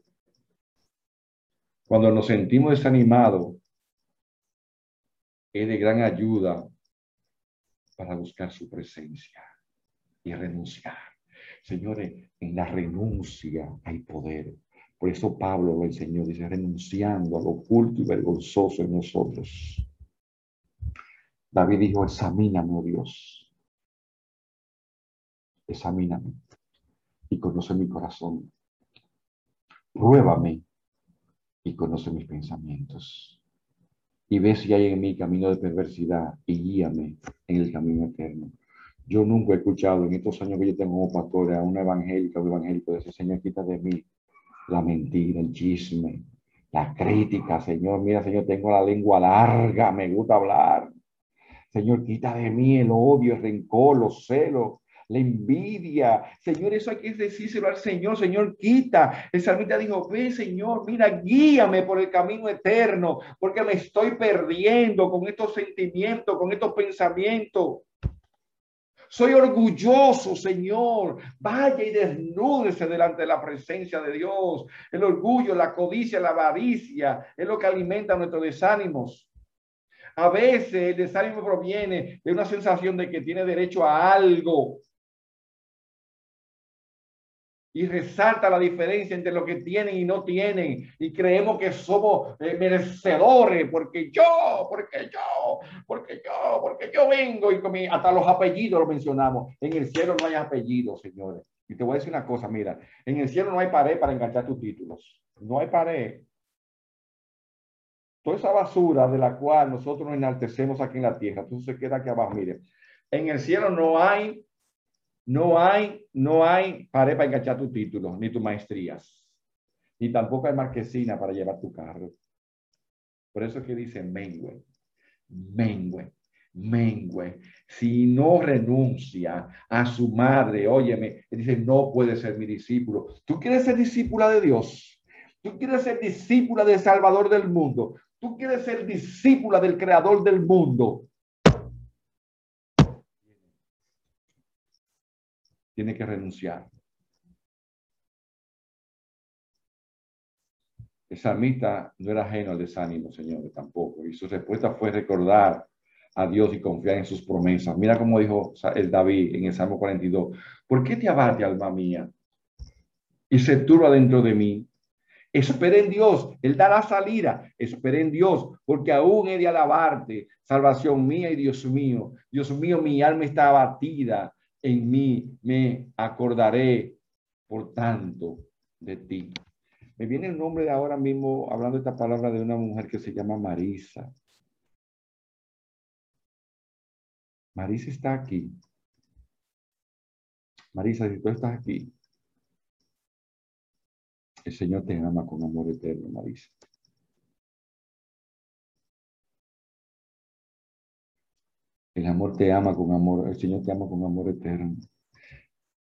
Cuando nos sentimos desanimados, es de gran ayuda para buscar su presencia y renunciar. Señores, en la renuncia hay poder. Por eso Pablo lo enseñó, dice, renunciando a lo oculto y vergonzoso en nosotros. David dijo, examíname, oh Dios, examíname y conoce mi corazón. Pruébame y conoce mis pensamientos. Y ve si hay en mí camino de perversidad y guíame en el camino eterno. Yo nunca he escuchado en estos años que yo tengo como pastor a una evangélica o evangélico de ese Señor, quita de mí la mentira, el chisme, la crítica, Señor. Mira, Señor, tengo la lengua larga, me gusta hablar. Señor, quita de mí el odio, el rencor, los celos, la envidia. Señor, eso hay que decírselo al Señor. Señor, quita. El salmista dijo, ve, Señor, mira, guíame por el camino eterno, porque me estoy perdiendo con estos sentimientos, con estos pensamientos. Soy orgulloso, Señor. Vaya y desnúdese delante de la presencia de Dios. El orgullo, la codicia, la avaricia es lo que alimenta nuestros desánimos. A veces el desánimo proviene de una sensación de que tiene derecho a algo y resalta la diferencia entre lo que tienen y no tienen y creemos que somos eh, merecedores porque yo, porque yo, porque yo, porque yo vengo y con hasta los apellidos lo mencionamos. En el cielo no hay apellidos, señores. Y te voy a decir una cosa, mira, en el cielo no hay pared para enganchar tus títulos. No hay pared. Toda esa basura de la cual nosotros nos enaltecemos aquí en la tierra, entonces se queda aquí abajo. Mire, en el cielo no hay no hay, no hay pared para enganchar tu título, ni tus maestrías, ni tampoco hay marquesina para llevar tu carro. Por eso es que dice mengue, mengue, mengue. Si no renuncia a su madre, óyeme, dice, no puede ser mi discípulo. ¿Tú quieres ser discípula de Dios? ¿Tú quieres ser discípula del Salvador del mundo? ¿Tú quieres ser discípula del Creador del mundo? Tiene que renunciar. Esa mitad no era ajeno al desánimo, señores, tampoco. Y su respuesta fue recordar a Dios y confiar en sus promesas. Mira cómo dijo el David en el Salmo 42. ¿Por qué te abate, alma mía? Y se turba dentro de mí. Espera en Dios, Él da la salida. Espera en Dios, porque aún he de alabarte, salvación mía y Dios mío. Dios mío, mi alma está abatida. En mí me acordaré, por tanto, de ti. Me viene el nombre de ahora mismo, hablando esta palabra, de una mujer que se llama Marisa. Marisa está aquí. Marisa, si tú estás aquí, el Señor te ama con amor eterno, Marisa. El amor te ama con amor, el Señor te ama con amor eterno.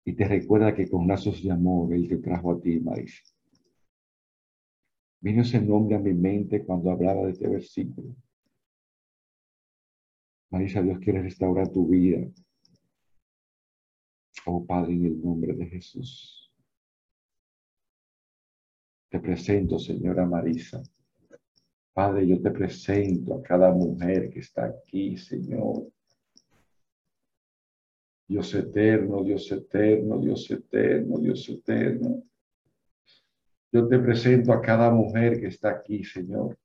Y te recuerda que con lazos de amor Él te trajo a ti, Marisa. Vino ese nombre a mi mente cuando hablaba de este versículo. Marisa, Dios quiere restaurar tu vida. Oh Padre, en el nombre de Jesús. Te presento, señora Marisa. Padre, yo te presento a cada mujer que está aquí, Señor. Dios eterno, Dios eterno, Dios eterno, Dios eterno. Yo te presento a cada mujer que está aquí, Señor.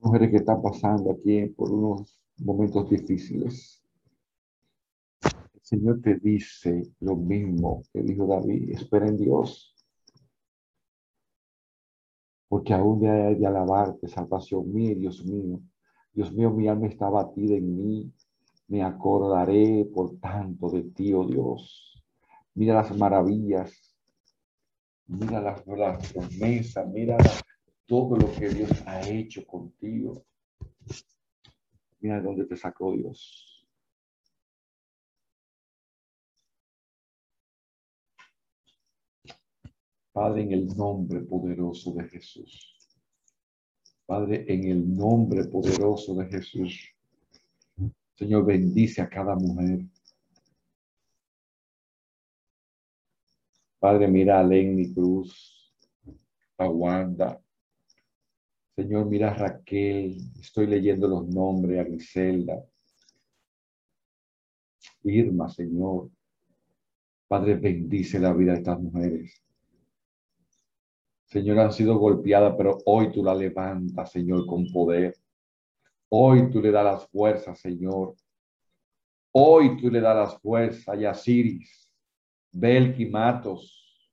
Mujeres que están pasando aquí por unos momentos difíciles. Señor te dice lo mismo que dijo David, espera en Dios. Porque aún de, de alabarte, salvación mía, Dios mío. Dios mío, mi alma está batida en mí. Me acordaré, por tanto, de ti, oh Dios. Mira las maravillas. Mira las, las promesas. Mira todo lo que Dios ha hecho contigo. Mira de dónde te sacó Dios. Padre, en el nombre poderoso de Jesús. Padre, en el nombre poderoso de Jesús. Señor, bendice a cada mujer. Padre, mira a Lenny Cruz, a. Señor, mira a Raquel. Estoy leyendo los nombres, a Griselda. Irma, Señor. Padre, bendice la vida de estas mujeres. Señor, han sido golpeadas, pero hoy tú la levantas, Señor, con poder. Hoy tú le das las fuerzas, Señor. Hoy tú le das las fuerzas a Yasiris, Belki Matos,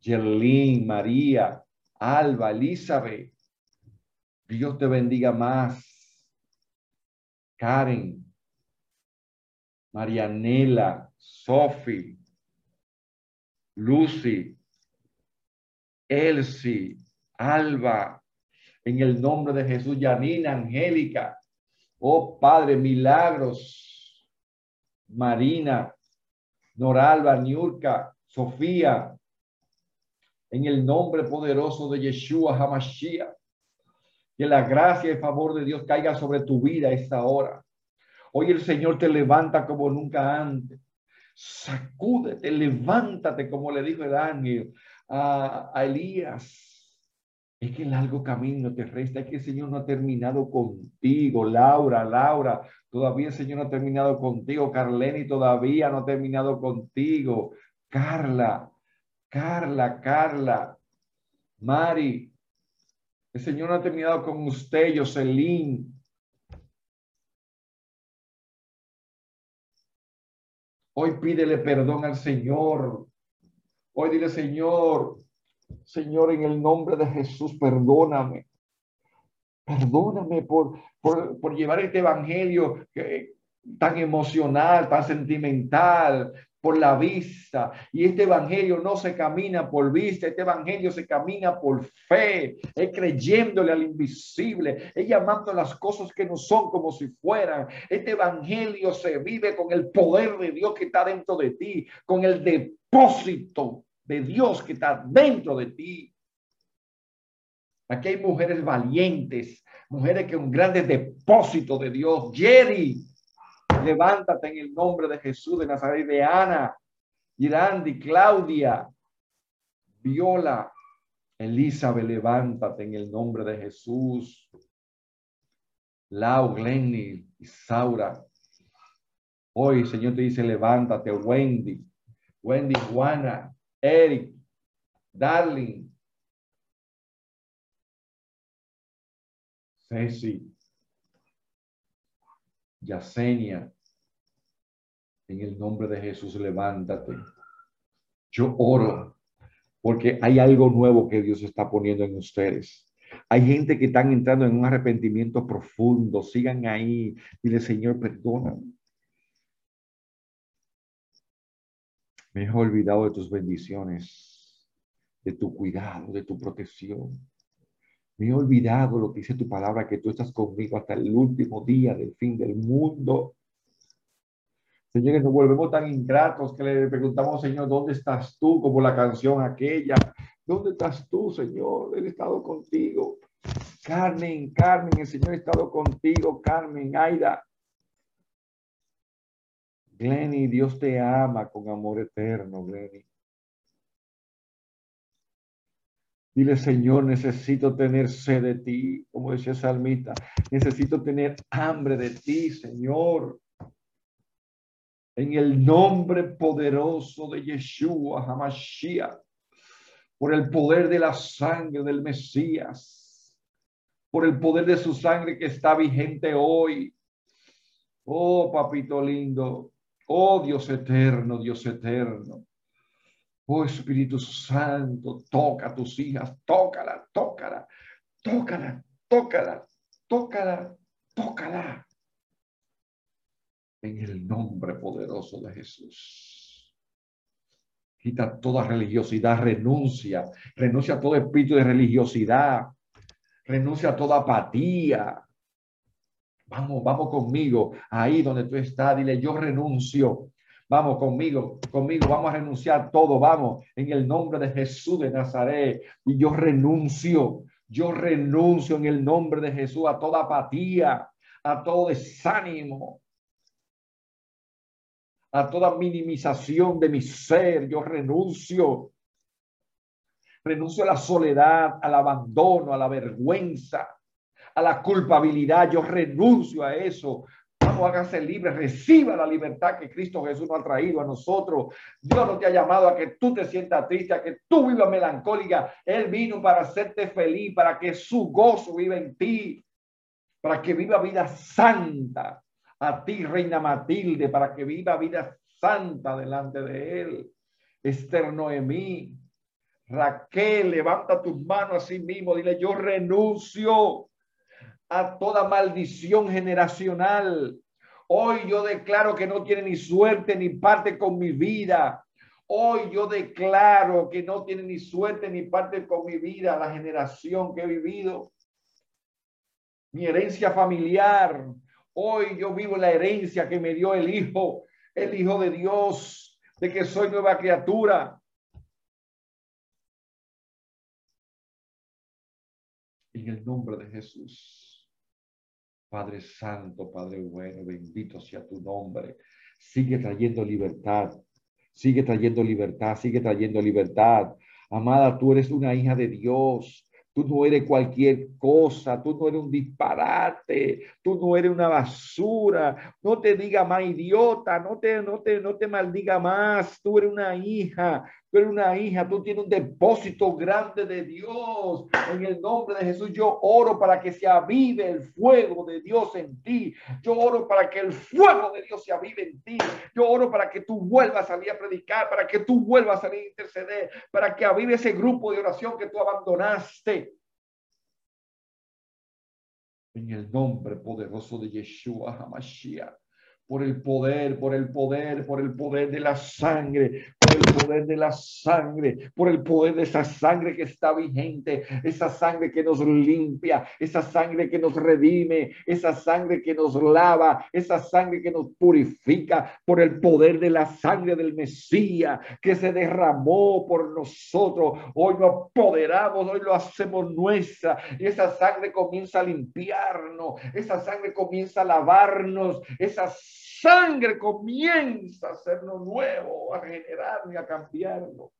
Yerlin, María, Alba, Elizabeth. Dios te bendiga más. Karen, Marianela, Sophie, Lucy, Elsie, Alba, en el nombre de Jesús, Yanina, Angélica, oh Padre, milagros, Marina, Noralba, Niurka, Sofía, en el nombre poderoso de Yeshua Hamashiach. Que la gracia y favor de Dios caiga sobre tu vida esta hora. Hoy el Señor te levanta como nunca antes. Sacúdete, levántate, como le dijo el ángel a, Elías. Es que el largo camino te resta, es que el Señor no ha terminado contigo, Laura, Laura, todavía el Señor no ha terminado contigo, Carleni todavía no ha terminado contigo, Carla, Carla, Carla, Mari, el Señor no ha terminado con usted, Jocelyn. Hoy pídele perdón al Señor. Hoy dile, Señor, Señor, en el nombre de Jesús, perdóname. Perdóname por, por, llevar este evangelio tan emocional, tan sentimental, por la vista. Y este evangelio no se camina por vista, este evangelio se camina por fe, es creyéndole al invisible, es llamando las cosas que no son como si fueran. Este evangelio se vive con el poder de Dios que está dentro de ti, con el depósito de Dios que está dentro de ti. Aquí hay mujeres valientes, mujeres que un grande depósito de Dios. Jerry, levántate en el nombre de Jesús de Nazaret, de Ana, Irandi, Claudia, Viola, Elizabeth, levántate en el nombre de Jesús. Lau, Glenny, Isaura, Hoy, Señor, te dice, levántate, Wendy, Wendy, Juana, Eric, Darling, Ceci, Yasenia, en el nombre de Jesús, levántate. Yo oro porque hay algo nuevo que Dios está poniendo en ustedes. Hay gente que están entrando en un arrepentimiento profundo. Sigan ahí. Dile, Señor, perdóname. Me he olvidado de tus bendiciones, de tu cuidado, de tu protección. Me he olvidado lo que dice tu palabra, que tú estás conmigo hasta el último día del fin del mundo. Señores, nos volvemos tan ingratos que le preguntamos, Señor, ¿dónde estás tú? Como la canción aquella. ¿Dónde estás tú, Señor? He estado contigo. Carmen, Carmen, el Señor ha estado contigo. Carmen, Aida. Glenny, Dios te ama con amor eterno, Glenny. Dile, Señor, necesito tener sed de ti, como decía Salmita. Necesito tener hambre de ti, Señor. En el nombre poderoso de Yeshua Hamashiach, por el poder de la sangre del Mesías, por el poder de su sangre que está vigente hoy. Oh, papito lindo. Oh, Dios eterno, Dios eterno. Oh Espíritu Santo, toca tus hijas, tócala, tócala, tócala, tócala, tócala, tócala. En el nombre poderoso de Jesús. Quita toda religiosidad, renuncia, renuncia a todo espíritu de religiosidad, renuncia a toda apatía. Vamos, vamos conmigo, ahí donde tú estás, dile, yo renuncio Vamos conmigo, conmigo, vamos a renunciar todo, vamos, en el nombre de Jesús de Nazaret. Y yo renuncio, yo renuncio en el nombre de Jesús a toda apatía, a todo desánimo, a toda minimización de mi ser. Yo renuncio. Renuncio a la soledad, al abandono, a la vergüenza, a la culpabilidad. Yo renuncio a eso Vamos, hágase libre, reciba la libertad que Cristo Jesús nos ha traído a nosotros. Dios no te ha llamado a que tú te sientas triste, a que tú vivas melancólica. Él vino para hacerte feliz, para que su gozo viva en ti, para que viva vida santa. A ti, Reina Matilde, para que viva vida santa delante de Él. Esther Noemí, Raquel, levanta tus manos a sí mismo, dile, yo renuncio a toda maldición generacional. Hoy yo declaro que no tiene ni suerte ni parte con mi vida. Hoy yo declaro que no tiene ni suerte ni parte con mi vida, la generación que he vivido. Mi herencia familiar. Hoy yo vivo la herencia que me dio el Hijo, el Hijo de Dios, de que soy nueva criatura. En el nombre de Jesús. Padre Santo, Padre bueno, bendito sea tu nombre. Sigue trayendo libertad, sigue trayendo libertad, sigue trayendo libertad. Amada, tú eres una hija de Dios. Tú no eres cualquier cosa, tú no eres un disparate, tú no eres una basura. No te diga más idiota, no te, no te, no te maldiga más. Tú eres una hija, pero una hija, tú tienes un depósito grande de Dios. En el nombre de Jesús, yo oro para que se avive el fuego de Dios en ti. Yo oro para que el fuego de Dios se avive en ti. Yo oro para que tú vuelvas a salir a predicar, para que tú vuelvas a salir a interceder, para que avive ese grupo de oración que tú abandonaste. En el nombre poderoso de Yeshua HaMashiach por el poder, por el poder, por el poder de la sangre, el poder de la sangre, por el poder de esa sangre que está vigente, esa sangre que nos limpia, esa sangre que nos redime, esa sangre que nos lava, esa sangre que nos purifica, por el poder de la sangre del Mesías que se derramó por nosotros. Hoy lo apoderamos, hoy lo hacemos nuestra y esa sangre comienza a limpiarnos, esa sangre comienza a lavarnos, esa sangre comienza a hacernos nuevo, a regenerarnos y a cambiarnos.